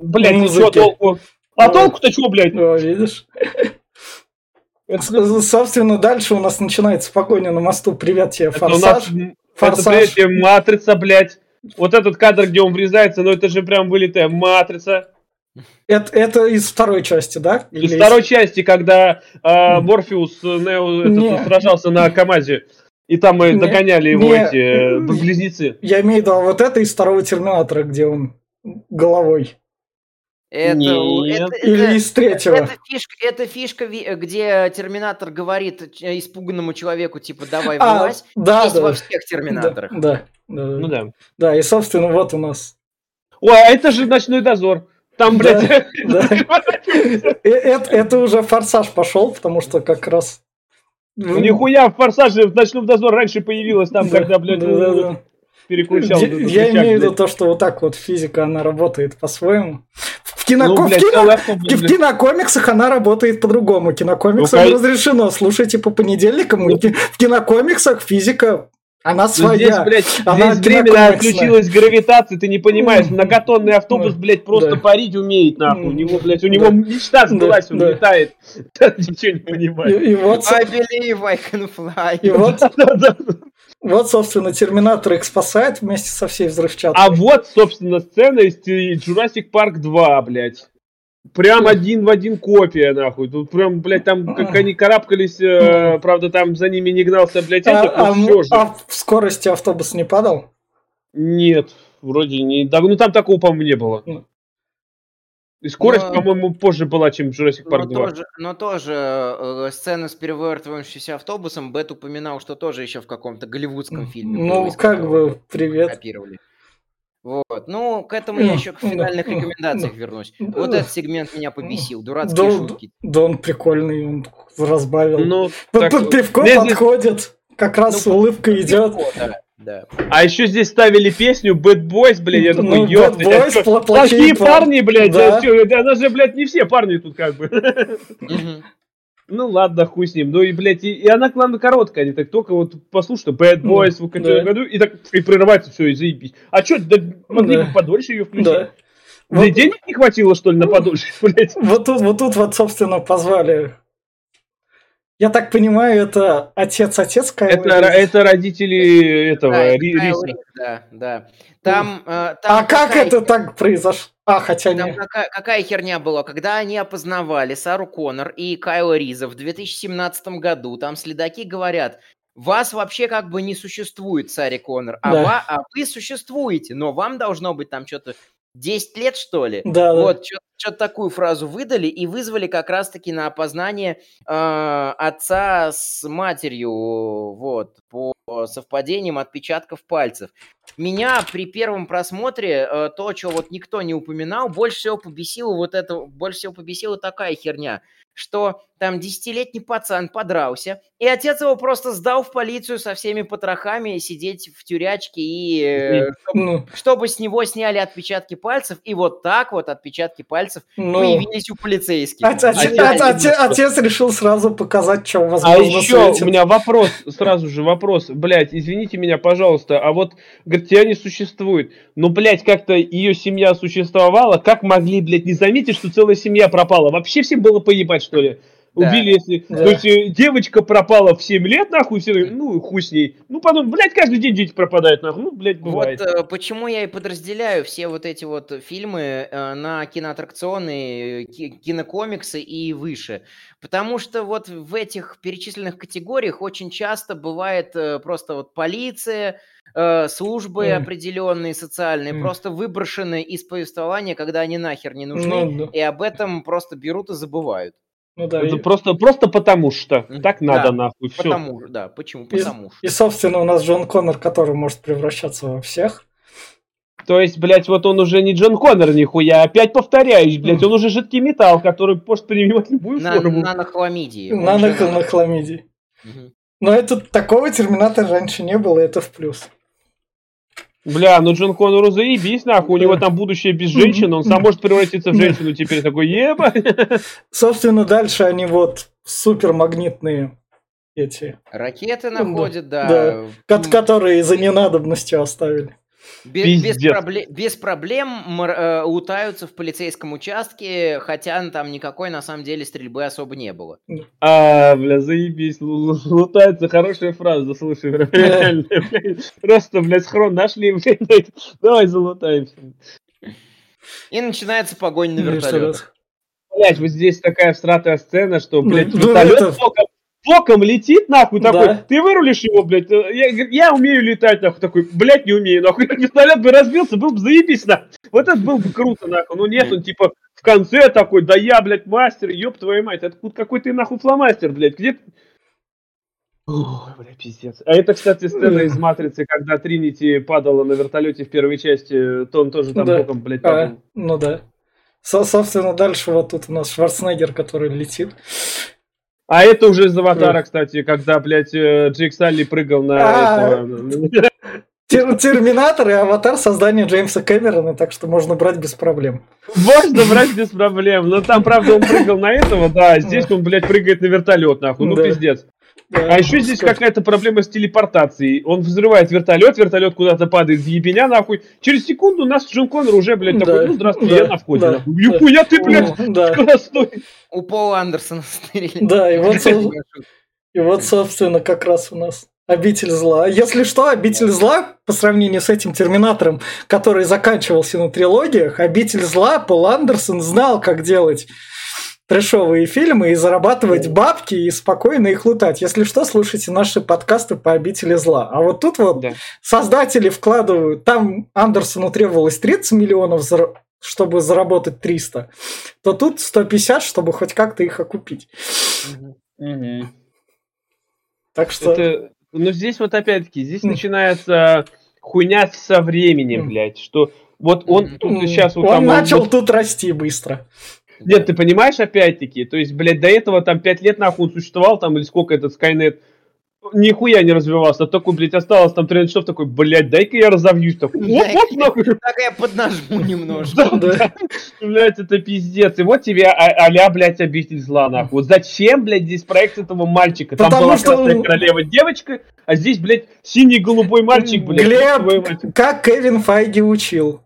Блядь, ну что толку? А толку-то что, блядь? О, видишь? Это, Собственно, дальше у нас начинается погоня на мосту. Привет тебе, это у нас, Форсаж. Форсаж. Это, блядь, матрица, блядь. Вот этот кадр, где он врезается, ну это же прям вылитая матрица. Это, это из второй части, да? Из Или второй части, когда э, Морфеус Нео этот, сражался на КамАЗе, и там мы догоняли его Не. эти э, близнецы. Я имею в виду а вот это из второго Терминатора, где он головой. Это, Нет. это- Или это- из третьего. Это фишка, это фишка, ви- где Терминатор говорит ч- испуганному человеку, типа, давай А, да, Есть да. во всех Терминаторах. Да, да, да. Ну да. Да, и, собственно, вот у нас. Ой, а это же ночной дозор. Там, блядь. Э, Это, это уже форсаж пошел, потому что как раз... ну, нихуя в форсаже в ночном дозор раньше появилась там, Да, когда, блядь. Переключал. Я, имею в виду то, что вот так вот физика, она работает по-своему. В, кино, Ну, в блядь, кино- целый автобус, в кинокомиксах она работает по-другому. Кинокомиксам Ну, разрешено. Слушайте по понедельникам. ки- В кинокомиксах физика, она Ну, своя. здесь, блядь, Она здесь временно отключилась гравитация, ты не понимаешь, многотонный автобус, блядь, просто Да. парить умеет, нахуй. У него, блядь, у него Да. мечта сбылась, он Да. летает. Ничего не и, понимает. и вот, I believe I can fly. и вот, вот, собственно, Терминатор их спасает вместе со всей взрывчаткой. А вот, собственно, сцена из Jurassic Park 2, блядь. Прям один в один копия, нахуй. Тут прям, блядь, там, как они карабкались, э, правда, там за ними не гнался, блядь, А, этот, а но м- все же. а в скорости автобус не падал? Нет, вроде не. Да, ну там такого, по-моему, не было. Ну. И скорость, Но- по-моему, позже была, чем Jurassic Но Park 2. тоже, но тоже э, сцена с перевертывающимся автобусом, Бет упоминал, что тоже еще в каком-то голливудском фильме. Ну, как бы, привет. копировали. Вот. Ну, к этому я еще к Ну, финальных ну, рекомендациях ну, вернусь. ну, Вот ну. этот сегмент меня побесил. Дурацкие Да, шутки. да он прикольный, он разбавил. Ну, тут вот. пивко здесь- подходит, как раз Ну, улыбка идет. Легко, да, да. А еще здесь ставили песню Bad Boys, блядь, я Ну, такой, Bad ёпта, Boys, плохие парни, блядь, Да. да. чё, да, она же, блядь, не все парни тут как бы. Ну ладно, хуй с ним. Ну и, блядь, и, и она, главное, короткая. Они так только вот послушают, Bad Boys в да. году, и так и прерывается все, и заебись. А что, да, могли Да. бы подольше ее включить? Да. Да Вот- денег не хватило, что ли, на подольше, блядь? Вот тут, вот тут вот, собственно, позвали. Я так понимаю, это отец-отец Кайла Это, это родители этого, Да, Риса. Рис, да, да. Там, э, А там как какая- это так произошло? А, хотя Там не. какая, какая херня была, когда они опознавали Сару Коннор и Кайла Риза в 2017 году, там следаки говорят, вас вообще как бы не существует, Саре Коннор, а, Да. ва- а вы существуете, но вам должно быть там что-то 10 лет, что ли? Да, да. Вот, что-то такую фразу выдали и вызвали как раз-таки на опознание э, отца с матерью, вот, по совпадениям отпечатков пальцев. Меня при первом просмотре э, то, что вот никто не упоминал, больше всего побесило вот это, больше всего побесила такая херня, что там десятилетний пацан подрался, и отец его просто сдал в полицию со всеми потрохами сидеть в тюрячке и э, чтобы Ну, чтобы с него сняли отпечатки пальцев, и вот так вот отпечатки пальцев ну. появились у полицейских. Отец, Отец- отец- отец- отец решил сразу показать, что А возможно еще светит. у меня вопрос, сразу же вопрос, блядь, извините меня, пожалуйста, а вот, говорит, тебя не существует. Ну, блядь, как-то ее семья существовала, как могли, блядь, не заметить, что целая семья пропала? Вообще всем было поебать, что ли? Да. Убили, если... Да. То есть э, девочка пропала в 7 лет, нахуй, все, ну, хуй с ней. Ну, потом, блядь, каждый день дети пропадают, нахуй. Ну, блядь, Вот бывает. э, почему я и подразделяю все вот эти вот фильмы э, на киноаттракционы, ки- кинокомиксы и выше. Потому что вот в этих перечисленных категориях очень часто бывает э, просто вот полиция, службы Мгм. определенные социальные, Мгм. просто выброшены из повествования, когда они нахер не нужны, Ну, да. и об этом просто берут и забывают. Ну да, Это и- просто, просто потому что. Так надо, Да. нахуй, все. Потому же, да, почему? И- Потому что. И, собственно, у нас Джон Коннор, который может превращаться во всех. То есть, блядь, вот он уже не Джон Коннор нихуя, опять повторяюсь, блядь, он уже жидкий металл, который может принимать любую На, форму. на нахламидии. Он На, же на, на хламиде. Мгм. Но это такого терминатора раньше не было, и это в плюс. Бля, ну Джон Коннору заебись, нахуй, у него там будущее без женщины, он сам может превратиться в женщину теперь такой, еба. Собственно, дальше они вот супермагнитные эти, Ракеты находят, да. да. которые за ненадобностью оставили. Бе- Без, Пиздец. пробле- без проблем мр- э, лутаются в полицейском участке, хотя там никакой на самом деле стрельбы особо не было. А, бля, заебись, лу- лу- лутается, хорошая фраза, слушай, реально, блядь. Просто, блядь, схрон нашли, блядь, давай залутаемся. И начинается погонь на Ну, вертолетах. раз. Блядь, вот здесь такая стратая сцена, что, Ну, блядь, ну, вертолет это- боком летит, нахуй, Да. такой, ты вырулишь его, блядь, э, я, я умею летать, нахуй, такой, блядь, не умею, нахуй, вертолет бы разбился, был бы заебись, нахуй, вот это было бы круто, нахуй, ну нет, он, типа, в конце такой, да я, блядь, мастер, ёб твою мать, откуда какой ты, нахуй, фломастер, блядь, где ты? Ой, бля, пиздец. А это, кстати, сцена из «Матрицы», когда Тринити падала на вертолете в первой части, то он тоже там Да. боком, блядь, А, падал. ну да. Со- собственно, дальше вот тут у нас Шварценеггер, который летит. А это уже из «Аватара», кстати, когда, блядь, э, Джейк Салли прыгал на А. Тер- Терминатор и Аватар создания Джеймса Кэмерона, так что можно брать без проблем. Можно брать без проблем. Но там, правда, он прыгал на этого, да, а здесь он, блядь, прыгает на вертолет, нахуй. Ну, пиздец. А еще здесь какая-то проблема с телепортацией. Он взрывает вертолет, вертолет куда-то падает в ебеня, нахуй. Через секунду нас Джон Коннор уже, блядь, такой, ну, здравствуй, я на входе. Нихуя ты, блядь. У Пола Андерсона стырили. да, и вот, со- и вот, собственно, как раз у нас Обитель зла. Если что, Обитель зла, по сравнению с этим Терминатором, который заканчивался на трилогиях, Обитель зла Пол Андерсон знал, как делать трэшовые фильмы и зарабатывать бабки и спокойно их лутать. Если что, слушайте наши подкасты по обители зла. А вот тут вот Да. создатели вкладывают, там Андерсону требовалось 30 миллионов, зар- чтобы заработать 300, то тут 150, чтобы хоть как-то их окупить. Мгм. Так что... Это, ну здесь вот опять-таки, здесь М. начинается хуйня со временем, М. блядь, что вот он тут м, сейчас вот он там... начал вот- тут расти быстро. Нет, ты понимаешь, опять-таки, то есть, блядь, до этого там пять лет нахуй он существовал, там, или сколько этот Скайнет, нихуя не развивался. Такой, блядь, осталось там 13 часов, такой, блядь, дай-ка я разовьюсь. Такой, вот, вот, нахуй. Так я поднажму немножко. Да, да. Блядь, это пиздец. И вот тебе а- а-ля, блядь, обитель зла, нахуй. Вот зачем, блядь, здесь проект этого мальчика? Там Потому была что красная он- королева девочка, а здесь, блядь, синий-голубой мальчик, блядь. Глеб, как Кевин Файги учил.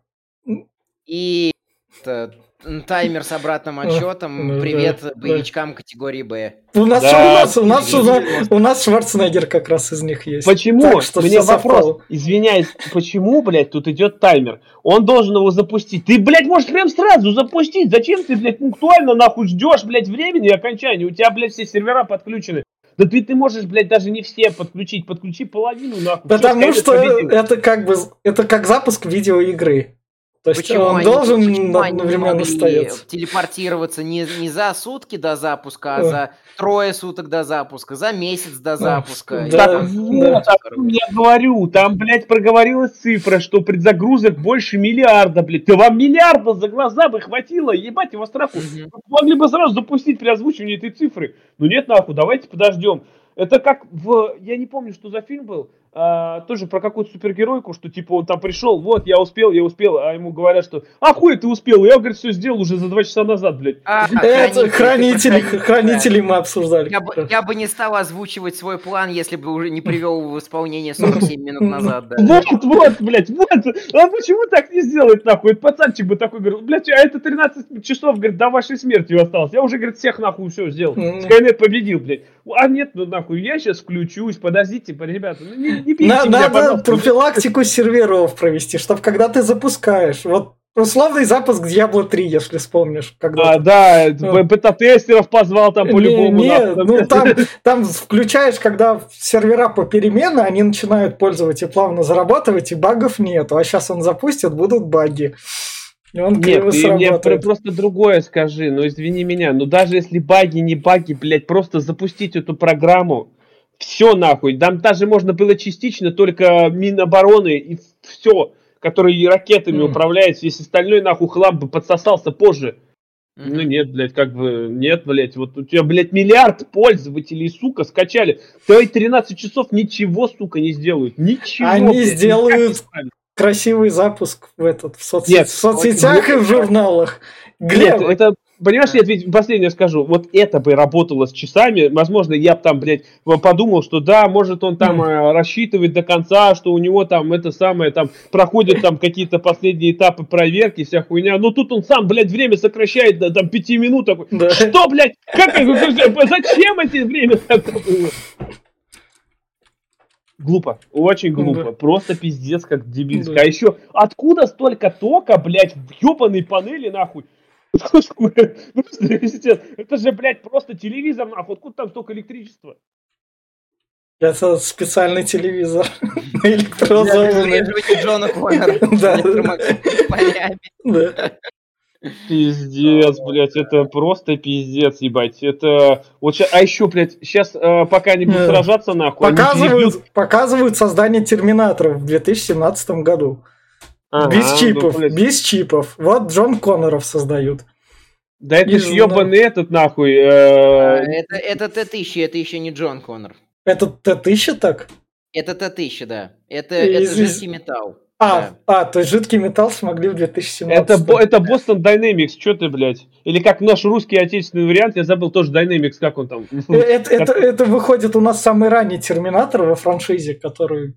И это, таймер с обратным Ну, отчетом. да, Привет боевичкам категории Б. У нас, Да, у нас, у нас, у нас Шварценеггер как раз из них есть. Почему? Так что Мне вопрос. Извиняюсь, почему, блядь, тут идет таймер? Он должен его запустить. Ты, блядь, можешь прям сразу запустить. Зачем ты, блядь, пунктуально, нахуй, ждешь, блядь, времени окончания? У тебя, блядь, все сервера подключены. Да ты, ты можешь, блядь, даже не все подключить. Подключи половину, нахуй. Потому что победил. это как бы это как запуск видеоигры. То есть Почему он они, должен почему они одновременно могли стоять. телепортироваться не, не за сутки до запуска, а Ой. за трое суток до запуска, за месяц до запуска? да, Так вот, чем я говорю. Там, блядь, проговорилась цифра, что предзагрузок больше миллиарда, блядь. Да вам миллиарда за глаза бы хватило, ебать его страху. Вы могли бы сразу запустить при озвучивании этой цифры. Ну нет, нахуй, давайте подождем. Это как в... Я не помню, что за фильм был. А, тоже про какую-то супергеройку, что типа он там пришел, вот, я успел, я успел, а ему говорят, что а хуй ты успел, я, говорит, все сделал уже за два часа назад, блядь. А, Это хранители, хранители мы обсуждали. Я бы, я бы не стал озвучивать свой план, если бы уже не привел в исполнение 47 минут назад. Да. Вот, вот, блядь, вот. А почему так не сделать, нахуй? Пацанчик бы такой говорил, блядь, а это 13 часов, говорит, до вашей смерти осталось. Я уже, говорит, всех нахуй все сделал. Скайнет победил, блядь. А нет, ну нахуй, я сейчас включусь, подождите, ребята, ну не, не бейте На- меня, надо пожалуйста. профилактику серверов провести, чтобы когда ты запускаешь, вот условный запуск Diablo 3, если вспомнишь, когда А, да, б- бета-тестеров позвал там по-любому. Не, не, ну там, там включаешь, когда сервера попеременно, они начинают пользоваться и плавно зарабатывать, и багов нету. А сейчас он запустит, будут баги. И он Нет, ты мне просто другое скажи, ну извини меня, ну даже если баги, не баги, блядь, просто запустить эту программу, все нахуй, там даже можно было частично только Минобороны и все, который ракетами Мгм. управляет, весь остальной нахуй хлам бы подсосался позже. Мгм. Ну нет, блядь, как бы, нет, блядь, вот у тебя, блядь, миллиард пользователей, сука, скачали. Твои 13 часов ничего, сука, не сделают. Ничего. Они блядь, сделают. Красивый запуск в, этот, в, соцсет- Нет, в соцсетях и в журналах. Нет, Глеб, это, понимаешь, я ведь последнее скажу, вот это бы работало с часами, возможно, я бы там, блядь, подумал, что да, может он там э, рассчитывает до конца, что у него там это самое, там, проходят там какие-то последние этапы проверки, вся хуйня, но тут он сам, блядь, время сокращает до там пяти минут, такой, Да. что, блядь, как, зачем эти время? Глупо, очень глупо, Да. просто пиздец как дебильско. Да. А еще откуда столько тока, блядь, в ебаной панели, нахуй? Ну, Это же, блядь, просто телевизор, нахуй. Откуда там столько электричества? это специальный телевизор электрозованный. Джона Коннора Да. Пиздец, блядь, это просто пиздец, ебать. Это вот ща- а еще, блядь, сейчас пока они будут Э, сражаться, нахуй. они перебьют- Показывают, показывают создание терминаторов в 2017 году. Ага, без ну, чипов, блядь. без чипов. Вот Джон Конноров создают. Да это Не ж знаю. ебаный этот, нахуй. А, э, Это, это Т-1000, это еще не Джон Коннор. Это Т-1000 так? Это Т-1000, да. Это, И это из- жидкий металл. А, а, то есть жидкий металл смогли в 2017. Это, это Boston Dynamics, что ты, блядь? Или как наш русский отечественный вариант, я забыл тоже Dynamics, как он там. Э, это, это, это выходит у нас самый ранний терминатор во франшизе, который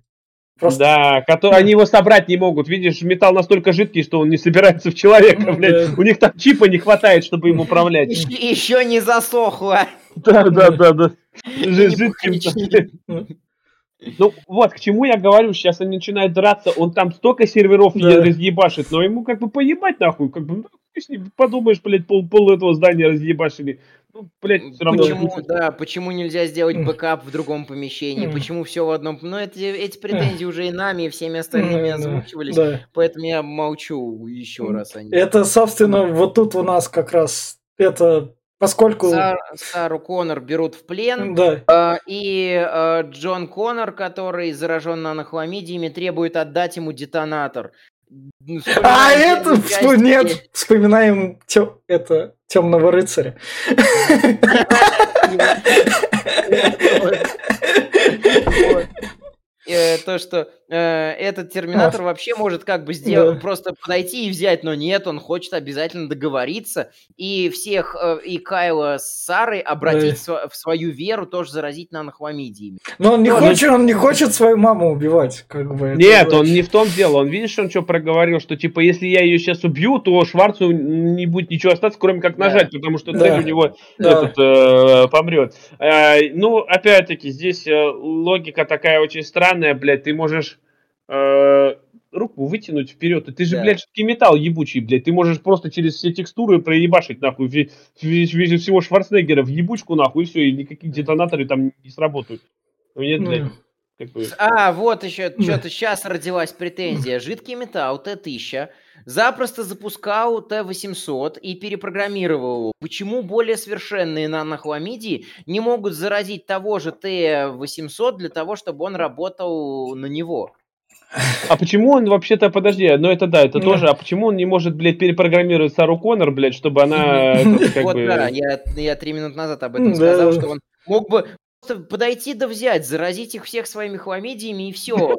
просто... Да, который, они его собрать не могут. Видишь, металл настолько жидкий, что он не собирается в человека, Ну, блядь. да. У них там чипа не хватает, чтобы им управлять. Еще, еще не засохло. Да, да, да, да. Жидким. Ну вот, к чему я говорю, сейчас они начинают драться, он там столько серверов Да. разъебашит, но ему как бы поебать нахуй, как бы, ну, подумаешь, блядь, пол, пол этого здания разъебашили. Ну, блядь, все равно. Почему, да, почему нельзя сделать бэкап в другом помещении? Почему все в одном... Ну, эти, эти претензии уже и нами, и всеми остальными озвучивались, да. поэтому я молчу еще раз о них. Это, собственно, вот тут у нас как раз это, поскольку... Сар- Сару Коннор берут в плен, Да, а, и а, Джон Коннор, который заражен нанохламидиями, требует отдать ему детонатор. Ну, А это, часть, нет, вспоминаем тё- это темного рыцаря. То, что э, этот терминатор вообще может как бы сделать, просто подойти и взять, но нет, он хочет обязательно договориться и всех, э, и Кайла с Сарой обратить в свою веру, тоже заразить нанохламидиями. Но он не хочет, он не хочет свою маму убивать, как бы. Нет, он не в том дело. Он видишь, он что проговорил, что типа если я ее сейчас убью, то Шварцу не будет ничего остаться, кроме как нажать, да. потому что цель да. у него да. этот э, помрет. Э, ну, опять-таки, здесь э, логика такая очень странная, блядь. Ты можешь э, руку вытянуть вперед. И ты же, да. блядь, жидкий металл ебучий, блядь. Ты можешь просто через все текстуры проебашить, нахуй, весь всего Шварценеггера в ебучку, нахуй, и все, и никакие детонаторы там не сработают. Ну, нет, блядь. Как бы... А, вот еще, что-то сейчас родилась претензия. Жидкий металл Т-1000 запросто запускал Т-800 и перепрограммировал его. Почему более совершенные нанохламидии не могут заразить того же Т-800 для того, чтобы он работал на него? А почему он вообще-то, подожди, ну это да, это тоже, а почему он не может, блядь, перепрограммировать Сару Коннор, блядь, чтобы она... Вот да, я три минуты назад об этом сказал, что он мог бы подойти да взять, заразить их всех своими хламидиями и все.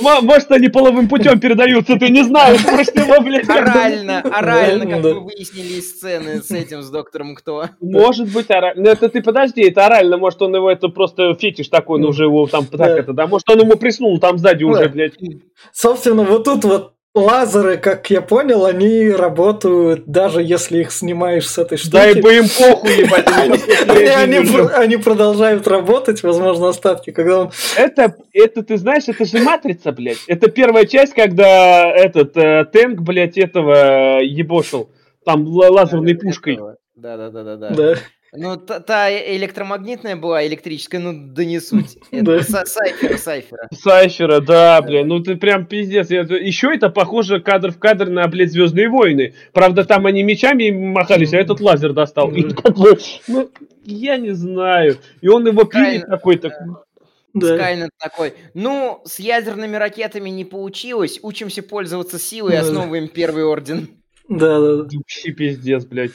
Может, они половым путем передаются, ты не знаешь, может, его, блядь. Орально, орально, как мы выяснили из сцены с этим, с доктором кто. Может быть, орально. Ну, это ты подожди, это орально, может, он его, это просто фетиш такой, ну, уже его там, так это, да, может, он ему приснул там сзади уже, блядь. Собственно, вот тут вот Лазеры, как я понял, они работают, даже если их снимаешь с этой штуки. Дай бы им похуй, ебать. Они продолжают работать, возможно, остатки, когда он... Это, это, ты знаешь, это же матрица, блядь. Это первая часть, когда этот э, Тэнк, блядь, этого ебошил. Там лазерной пушкой. Да, да, да, да, да. Ну, та, та электромагнитная была электрическая, ну, да не суть. Это Сайфера, Сайфера. Сайфера, да, блин, ну ты прям пиздец. Еще это похоже кадр в кадр на, блядь, Звездные войны. Правда, там они мечами махались, а этот лазер достал. ну, я не знаю. И он его пилит такой-то. Да. Скайнет такой, ну, с ядерными ракетами не получилось, учимся пользоваться силой, основываем первый орден. Да, да, да. Вообще пиздец, блядь.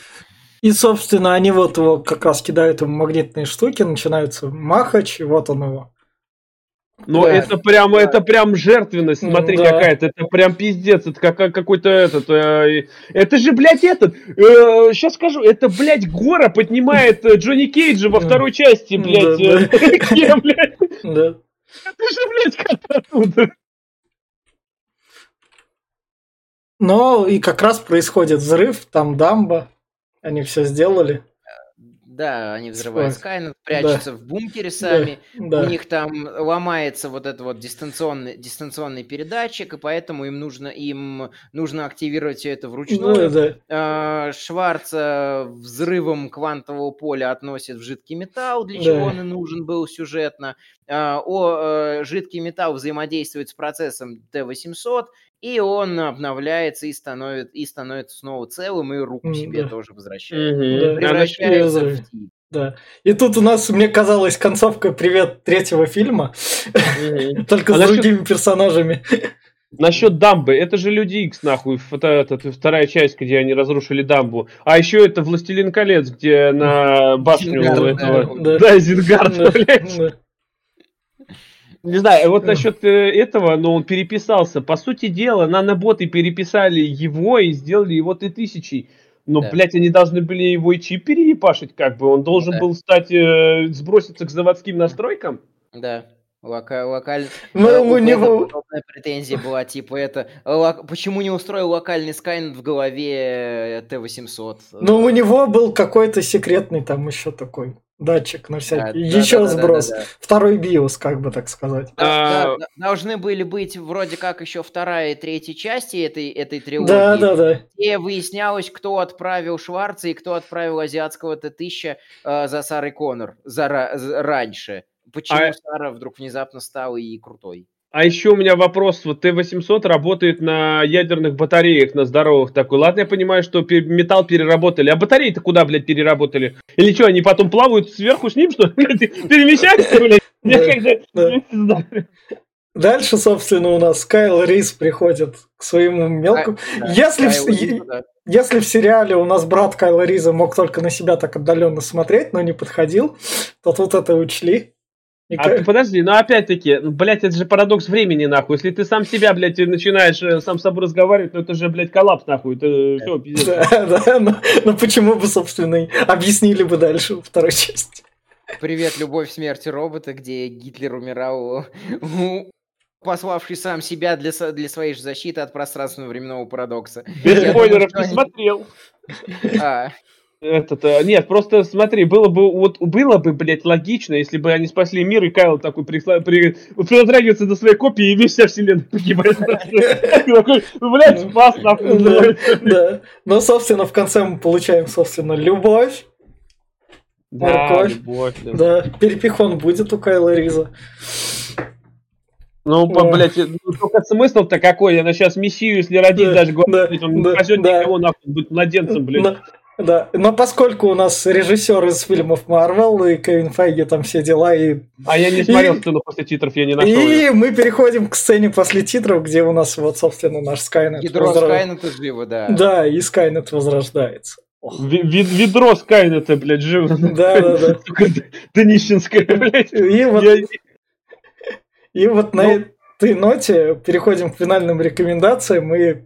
И, собственно, они вот его как раз кидают ему магнитные штуки, начинаются махач, и вот он его. Но да. это прям, да. это прям жертвенность, смотри, да. какая-то, это прям пиздец, это как, какой-то этот, э, это же, блядь, этот, э, сейчас скажу, это, блядь, Гора поднимает э, Джонни Кейджа во второй части, блядь, да, э, блядь. Да. Это же, блядь, как оттуда. Но и как раз происходит взрыв, там дамба, они все сделали. Да, они взрывают Скайнет, прячутся да. в бункере сами. Да. У них там ломается вот этот вот дистанционный, дистанционный передатчик, и поэтому им нужно, им нужно активировать все это вручную. Ну, да. А, Шварца взрывом квантового поля относит в жидкий металл, для чего да. он и нужен был сюжетно. А, о, э, жидкий металл взаимодействует с процессом Т-800, и он обновляется и, становится и становится снова целым, и руку себе да. тоже возвращает. Угу. Превращается в. Да. И тут у нас, мне казалось, концовка «Привет» третьего фильма, только с другими персонажами. Насчет дамбы, это же Люди Икс, нахуй, это, это, вторая часть, где они разрушили дамбу. А еще это Властелин колец, где на башню этого... Да, да Зингард, блядь. Не знаю, вот насчет э, этого, но он переписался. По сути дела, наноботы переписали его и сделали его ты тысячей. Но, да. блядь, они должны были его и чип переепашить, как бы. Он должен да. был стать, э, сброситься к заводским настройкам. Да. Лока локаль... Ну, э, у него... претензия была, типа, это... Лок... Почему не устроил локальный скайнет в голове Т-800? Ну, у него был какой-то секретный там еще такой датчик на всякий. Да, Еще да, сброс. Да, да, да. Второй биос, как бы так сказать. Да, должны были быть вроде как еще вторая и третья части этой, этой трилогии. Да, да, да. Где выяснялось, кто отправил Шварца и кто отправил азиатского Т-1000 э, за Сарой Коннор за, за, раньше. Почему а... Сара вдруг внезапно стала и крутой? А еще у меня вопрос. Вот Т-800 работает на ядерных батареях, на здоровых такой. Ладно, я понимаю, что металл переработали. А батареи-то куда, блядь, переработали? Или что, они потом плавают сверху с ним, что ли? Перемещаются, блядь? Дальше, собственно, у нас Кайл Рис приходит к своему мелкому. А, если, в, Рис, да. если в сериале у нас брат Кайла Риза мог только на себя так отдаленно смотреть, но не подходил, то тут это учли. И а как... подожди, ну опять-таки, ну, блядь, это же парадокс времени, нахуй. Если ты сам себя, блядь, начинаешь э, сам с собой разговаривать, ну это же, блядь, коллапс, нахуй. Это все, пиздец. Да, да, ну, ну почему бы, собственно, объяснили бы дальше второй части. Привет, любовь, смерти робота, где Гитлер умирал, пославший сам себя для, для своей же защиты от пространственного временного парадокса. Без спойлеров не смотрел. Этот, э, нет, просто смотри, было бы, вот, было бы, блядь, логично, если бы они спасли мир, и Кайл такой присла, при, притрагивается до своей копии, и весь вся вселенная погибает. Такой, блядь, ну, спас нахуй. Да, но, собственно, в конце мы получаем, собственно, любовь. Да, любовь. Да, перепихон будет у Кайла Риза. Ну, О. блядь, ну, только смысл-то какой? Она сейчас мессию, если родить даже, господи, он не спасет никого, нахуй, быть младенцем, блядь. Да, но поскольку у нас режиссер из фильмов Марвел и Кевин Файги там все дела и... А я не смотрел сцену после титров, я не нашел. И ее. мы переходим к сцене после титров, где у нас вот, собственно, наш Скайнет. Ядро возра... Скайнета живо, да. Да, и Скайнет возрождается. Ведро Скайнета, блядь, живо. Да, да, да. Днищенская, блядь. И вот, и вот на ну. этой ноте переходим к финальным рекомендациям и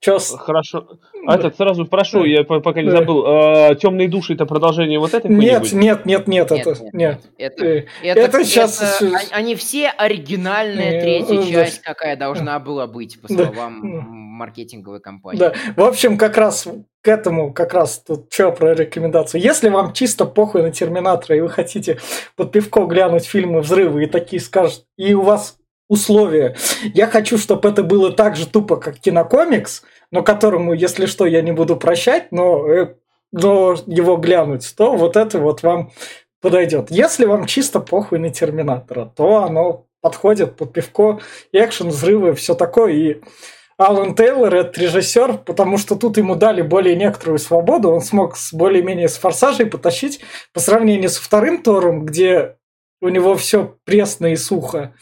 Чё Хорошо. А этот сразу прошу, я пока не забыл. А, Темные души это продолжение вот этой Нет, нет, нет, нет, это нет. Это, э, это, это сейчас. Это, они все оригинальная третья часть, какая должна была быть по словам маркетинговой компании. Да. В общем, как раз к этому как раз тут что про рекомендацию. Если вам чисто похуй на Терминатора, и вы хотите под пивко глянуть фильмы «Взрывы» и такие скажут, и у вас условия. Я хочу, чтобы это было так же тупо, как кинокомикс, но которому, если что, я не буду прощать, но, э, но его глянуть, то вот это вот вам подойдет. Если вам чисто похуй на Терминатора, то оно подходит под пивко, экшен, взрывы, все такое. И Алан Тейлор – это режиссер, потому что тут ему дали более некоторую свободу, он смог с более-менее с форсажей потащить по сравнению со вторым Тором, где у него все пресно и сухо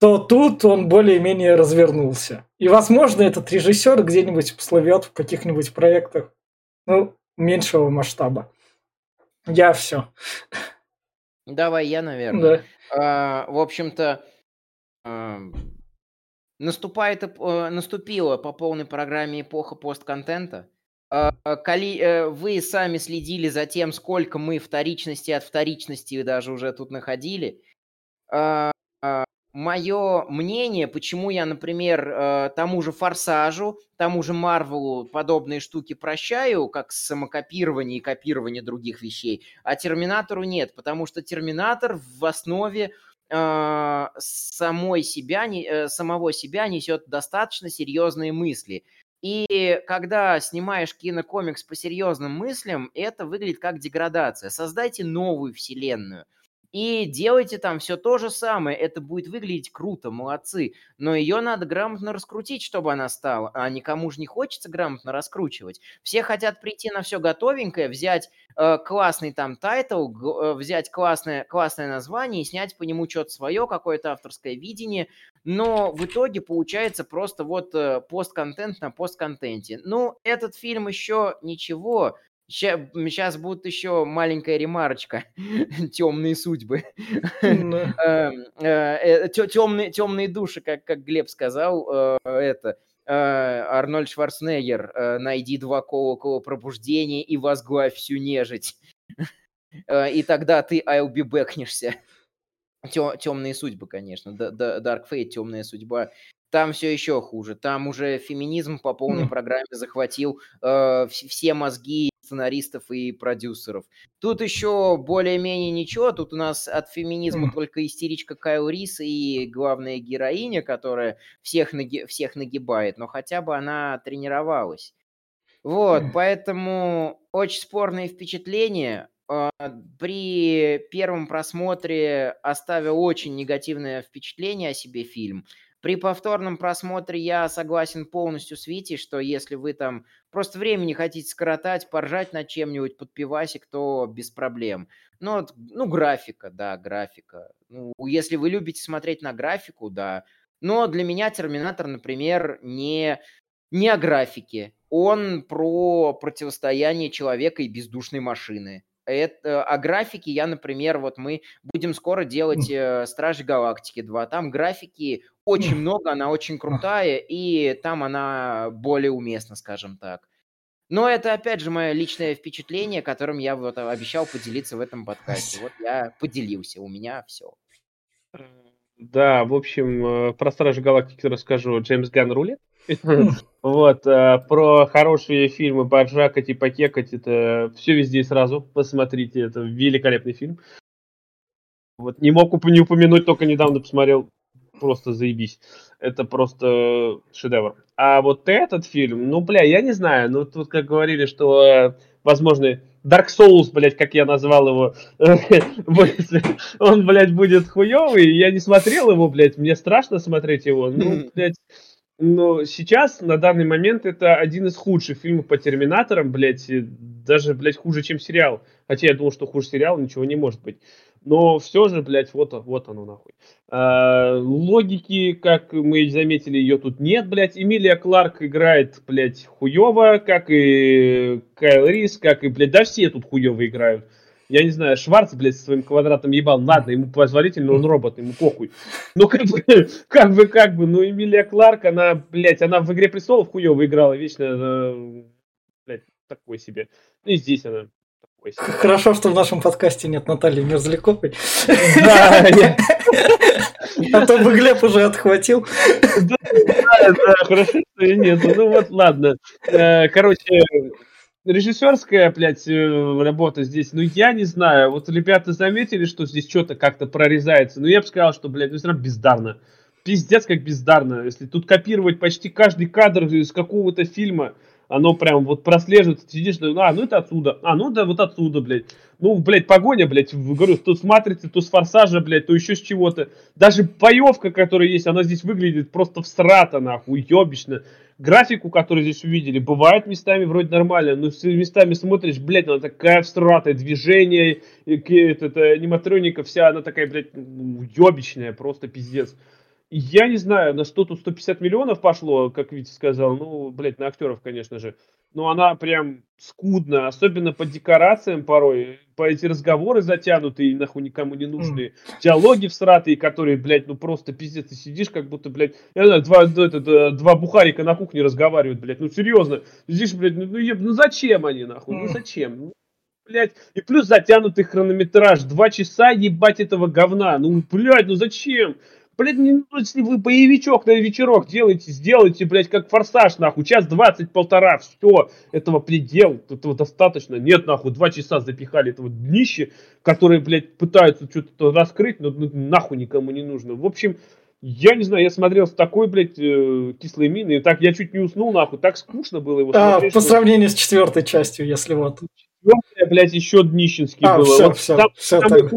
то тут он более-менее развернулся. И, возможно, этот режиссер где-нибудь пословет в каких-нибудь проектах, ну, меньшего масштаба. Я все. Давай я, наверное. Да. А, в общем-то, а, наступает, а, наступила по полной программе эпоха постконтента. А, коли а, вы сами следили за тем, сколько мы вторичности от вторичности даже уже тут находили, а, мое мнение, почему я, например, э, тому же «Форсажу», тому же «Марвелу» подобные штуки прощаю, как самокопирование и копирование других вещей, а «Терминатору» нет, потому что «Терминатор» в основе э, самой себя, э, самого себя несет достаточно серьезные мысли. И когда снимаешь кинокомикс по серьезным мыслям, это выглядит как деградация. Создайте новую вселенную – и делайте там все то же самое. Это будет выглядеть круто, молодцы. Но ее надо грамотно раскрутить, чтобы она стала. А никому же не хочется грамотно раскручивать. Все хотят прийти на все готовенькое, взять э, классный там title, э, взять классное, классное название и снять по нему что-то свое, какое-то авторское видение. Но в итоге получается просто вот э, постконтент на постконтенте. Ну, этот фильм еще ничего Сейчас будет еще маленькая ремарочка. Темные судьбы. Темные, эм, темные души, как, Глеб сказал, э, это э, Арнольд Шварценеггер, э, найди два колокола пробуждения и возглавь всю нежить. И тогда ты I'll be backнешься. Темные судьбы, конечно. Dark Fate, темная судьба. Там все еще хуже. Там уже феминизм по полной программе захватил э, все мозги сценаристов и продюсеров. Тут еще более-менее ничего. Тут у нас от феминизма только истеричка Кайл Рис и главная героиня, которая всех, наги... всех нагибает, но хотя бы она тренировалась. Вот, поэтому очень спорные впечатления. А, при первом просмотре оставил очень негативное впечатление о себе фильм. При повторном просмотре я согласен полностью с Витей, что если вы там просто времени хотите скоротать, поржать над чем-нибудь под пивасик, то без проблем. Вот, ну, графика, да, графика. Ну, если вы любите смотреть на графику, да. Но для меня Терминатор, например, не, не о графике. Он про противостояние человека и бездушной машины. Это, а графики я, например, вот мы будем скоро делать э, Стражи Галактики 2. Там графики очень много, она очень крутая, и там она более уместна, скажем так. Но это, опять же, мое личное впечатление, которым я вот обещал поделиться в этом подкасте. Вот я поделился, у меня все. Да, в общем, э, про Стражи Галактики расскажу. Джеймс Ганн рулит. Вот, э, про хорошие фильмы Баржака, типа Кекать, это все везде и сразу. Посмотрите, это великолепный фильм. Вот не мог не упомянуть, только недавно посмотрел. Просто заебись. Это просто шедевр. А вот этот фильм, ну, бля, я не знаю. Ну, тут как говорили, что, э, возможно, Dark Souls, блядь, как я назвал его, он, блядь, будет хуёвый. Я не смотрел его, блядь, мне страшно смотреть его. Ну, блядь, но сейчас, на данный момент, это один из худших фильмов по Терминаторам, блядь, даже, блядь, хуже, чем сериал. Хотя я думал, что хуже сериала ничего не может быть. Но все же, блядь, вот, вот оно нахуй. А, логики, как мы заметили, ее тут нет, блядь. Эмилия Кларк играет, блядь, хуево, как и Кайл Рис, как и, блядь, да все тут хуево играют я не знаю, Шварц, блядь, со своим квадратом ебал, ладно, ему позволительно, он робот, ему похуй. Ну, как бы, как бы, как бы, ну, Эмилия Кларк, она, блядь, она в «Игре престолов» хуёво играла, вечно, э, блядь, такой себе. Ну, и здесь она такой себе. Хорошо, что в нашем подкасте нет Натальи Мерзляковой. Да, А то бы Глеб уже отхватил. Да, да, хорошо, что и нет. Ну вот, ладно. Э, короче, режиссерская, блядь, э, работа здесь, ну, я не знаю. Вот ребята заметили, что здесь что-то как-то прорезается. Но я бы сказал, что, блядь, ну, все равно бездарно. Пиздец, как бездарно. Если тут копировать почти каждый кадр из какого-то фильма, оно прям вот прослеживается, сидишь, ну, а, ну это отсюда, а, ну да, вот отсюда, блядь. Ну, блядь, погоня, блядь, говорю, то с матрицы, то с форсажа, блядь, то еще с чего-то. Даже боевка, которая есть, она здесь выглядит просто всрата, нахуй, ёбично графику, которую здесь увидели, бывает местами вроде нормально, но местами смотришь, блядь, она такая всратая, движение, это, это, аниматроника вся, она такая, блядь, ёбичная, просто пиздец. Я не знаю, на что тут 150 миллионов пошло, как Витя сказал, ну, блядь, на актеров, конечно же. Но она прям скудна, особенно по декорациям порой. По эти разговоры затянутые, нахуй никому не нужные. Mm. Диалоги всратые, которые, блядь, ну просто пиздец, ты сидишь, как будто, блядь, я знаю, два, это, два бухарика на кухне разговаривают, блядь, ну серьезно. Сидишь, блядь, ну, ну, ну зачем они, нахуй, ну зачем? Ну, блядь, и плюс затянутый хронометраж, два часа ебать этого говна, ну, блядь, ну зачем? Блядь, ну, если вы боевичок на вечерок делаете, сделайте, блядь, как форсаж, нахуй, час двадцать, полтора, все, этого предел, этого достаточно. Нет, нахуй, два часа запихали этого днище, которые, блядь, пытаются что-то раскрыть, но ну, нахуй никому не нужно. В общем, я не знаю, я смотрел с такой, блядь, э, кислой миной, и так я чуть не уснул, нахуй, так скучно было его а, смотреть. По что... сравнению с четвертой частью, если вот. Четвертая, блядь, еще днищенский а, было. Все, вот все, там, все, там так.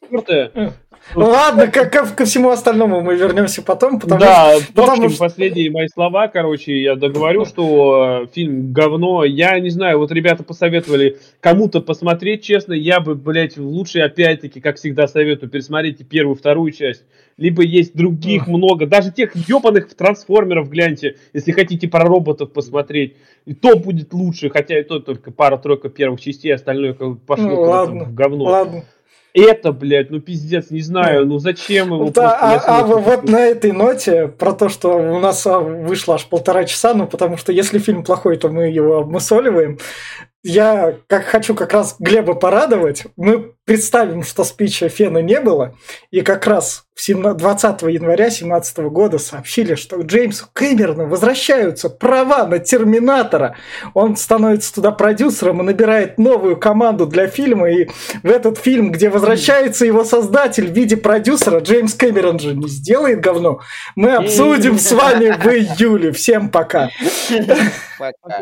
четвертая, Ладно, как ко, ко всему остальному мы вернемся потом, потому да, что... Да, потому что... последние мои слова, короче, я договорю, что э, фильм говно. Я не знаю, вот ребята посоветовали кому-то посмотреть, честно, я бы, блядь, лучше, опять-таки, как всегда советую, пересмотрите первую, вторую часть. Либо есть других много, даже тех ебаных трансформеров гляньте, если хотите про роботов посмотреть. И то будет лучше, хотя и то только пара-тройка первых частей, остальное пошло ну, ладно, в говно. Ладно это, блядь, ну пиздец, не знаю, ну зачем его да, а, а вот на этой ноте про то, что у нас а, вышло аж полтора часа, ну потому что если фильм плохой, то мы его обмусоливаем. Я как хочу как раз Глеба порадовать. Мы представим, что спича Фена не было, и как раз 20 января 2017 года сообщили, что Джеймсу Кэмерону возвращаются права на Терминатора. Он становится туда продюсером и набирает новую команду для фильма. И в этот фильм, где возвращается его создатель в виде продюсера, Джеймс Кэмерон же не сделает говно, мы обсудим с вами в июле. Всем пока. Пока.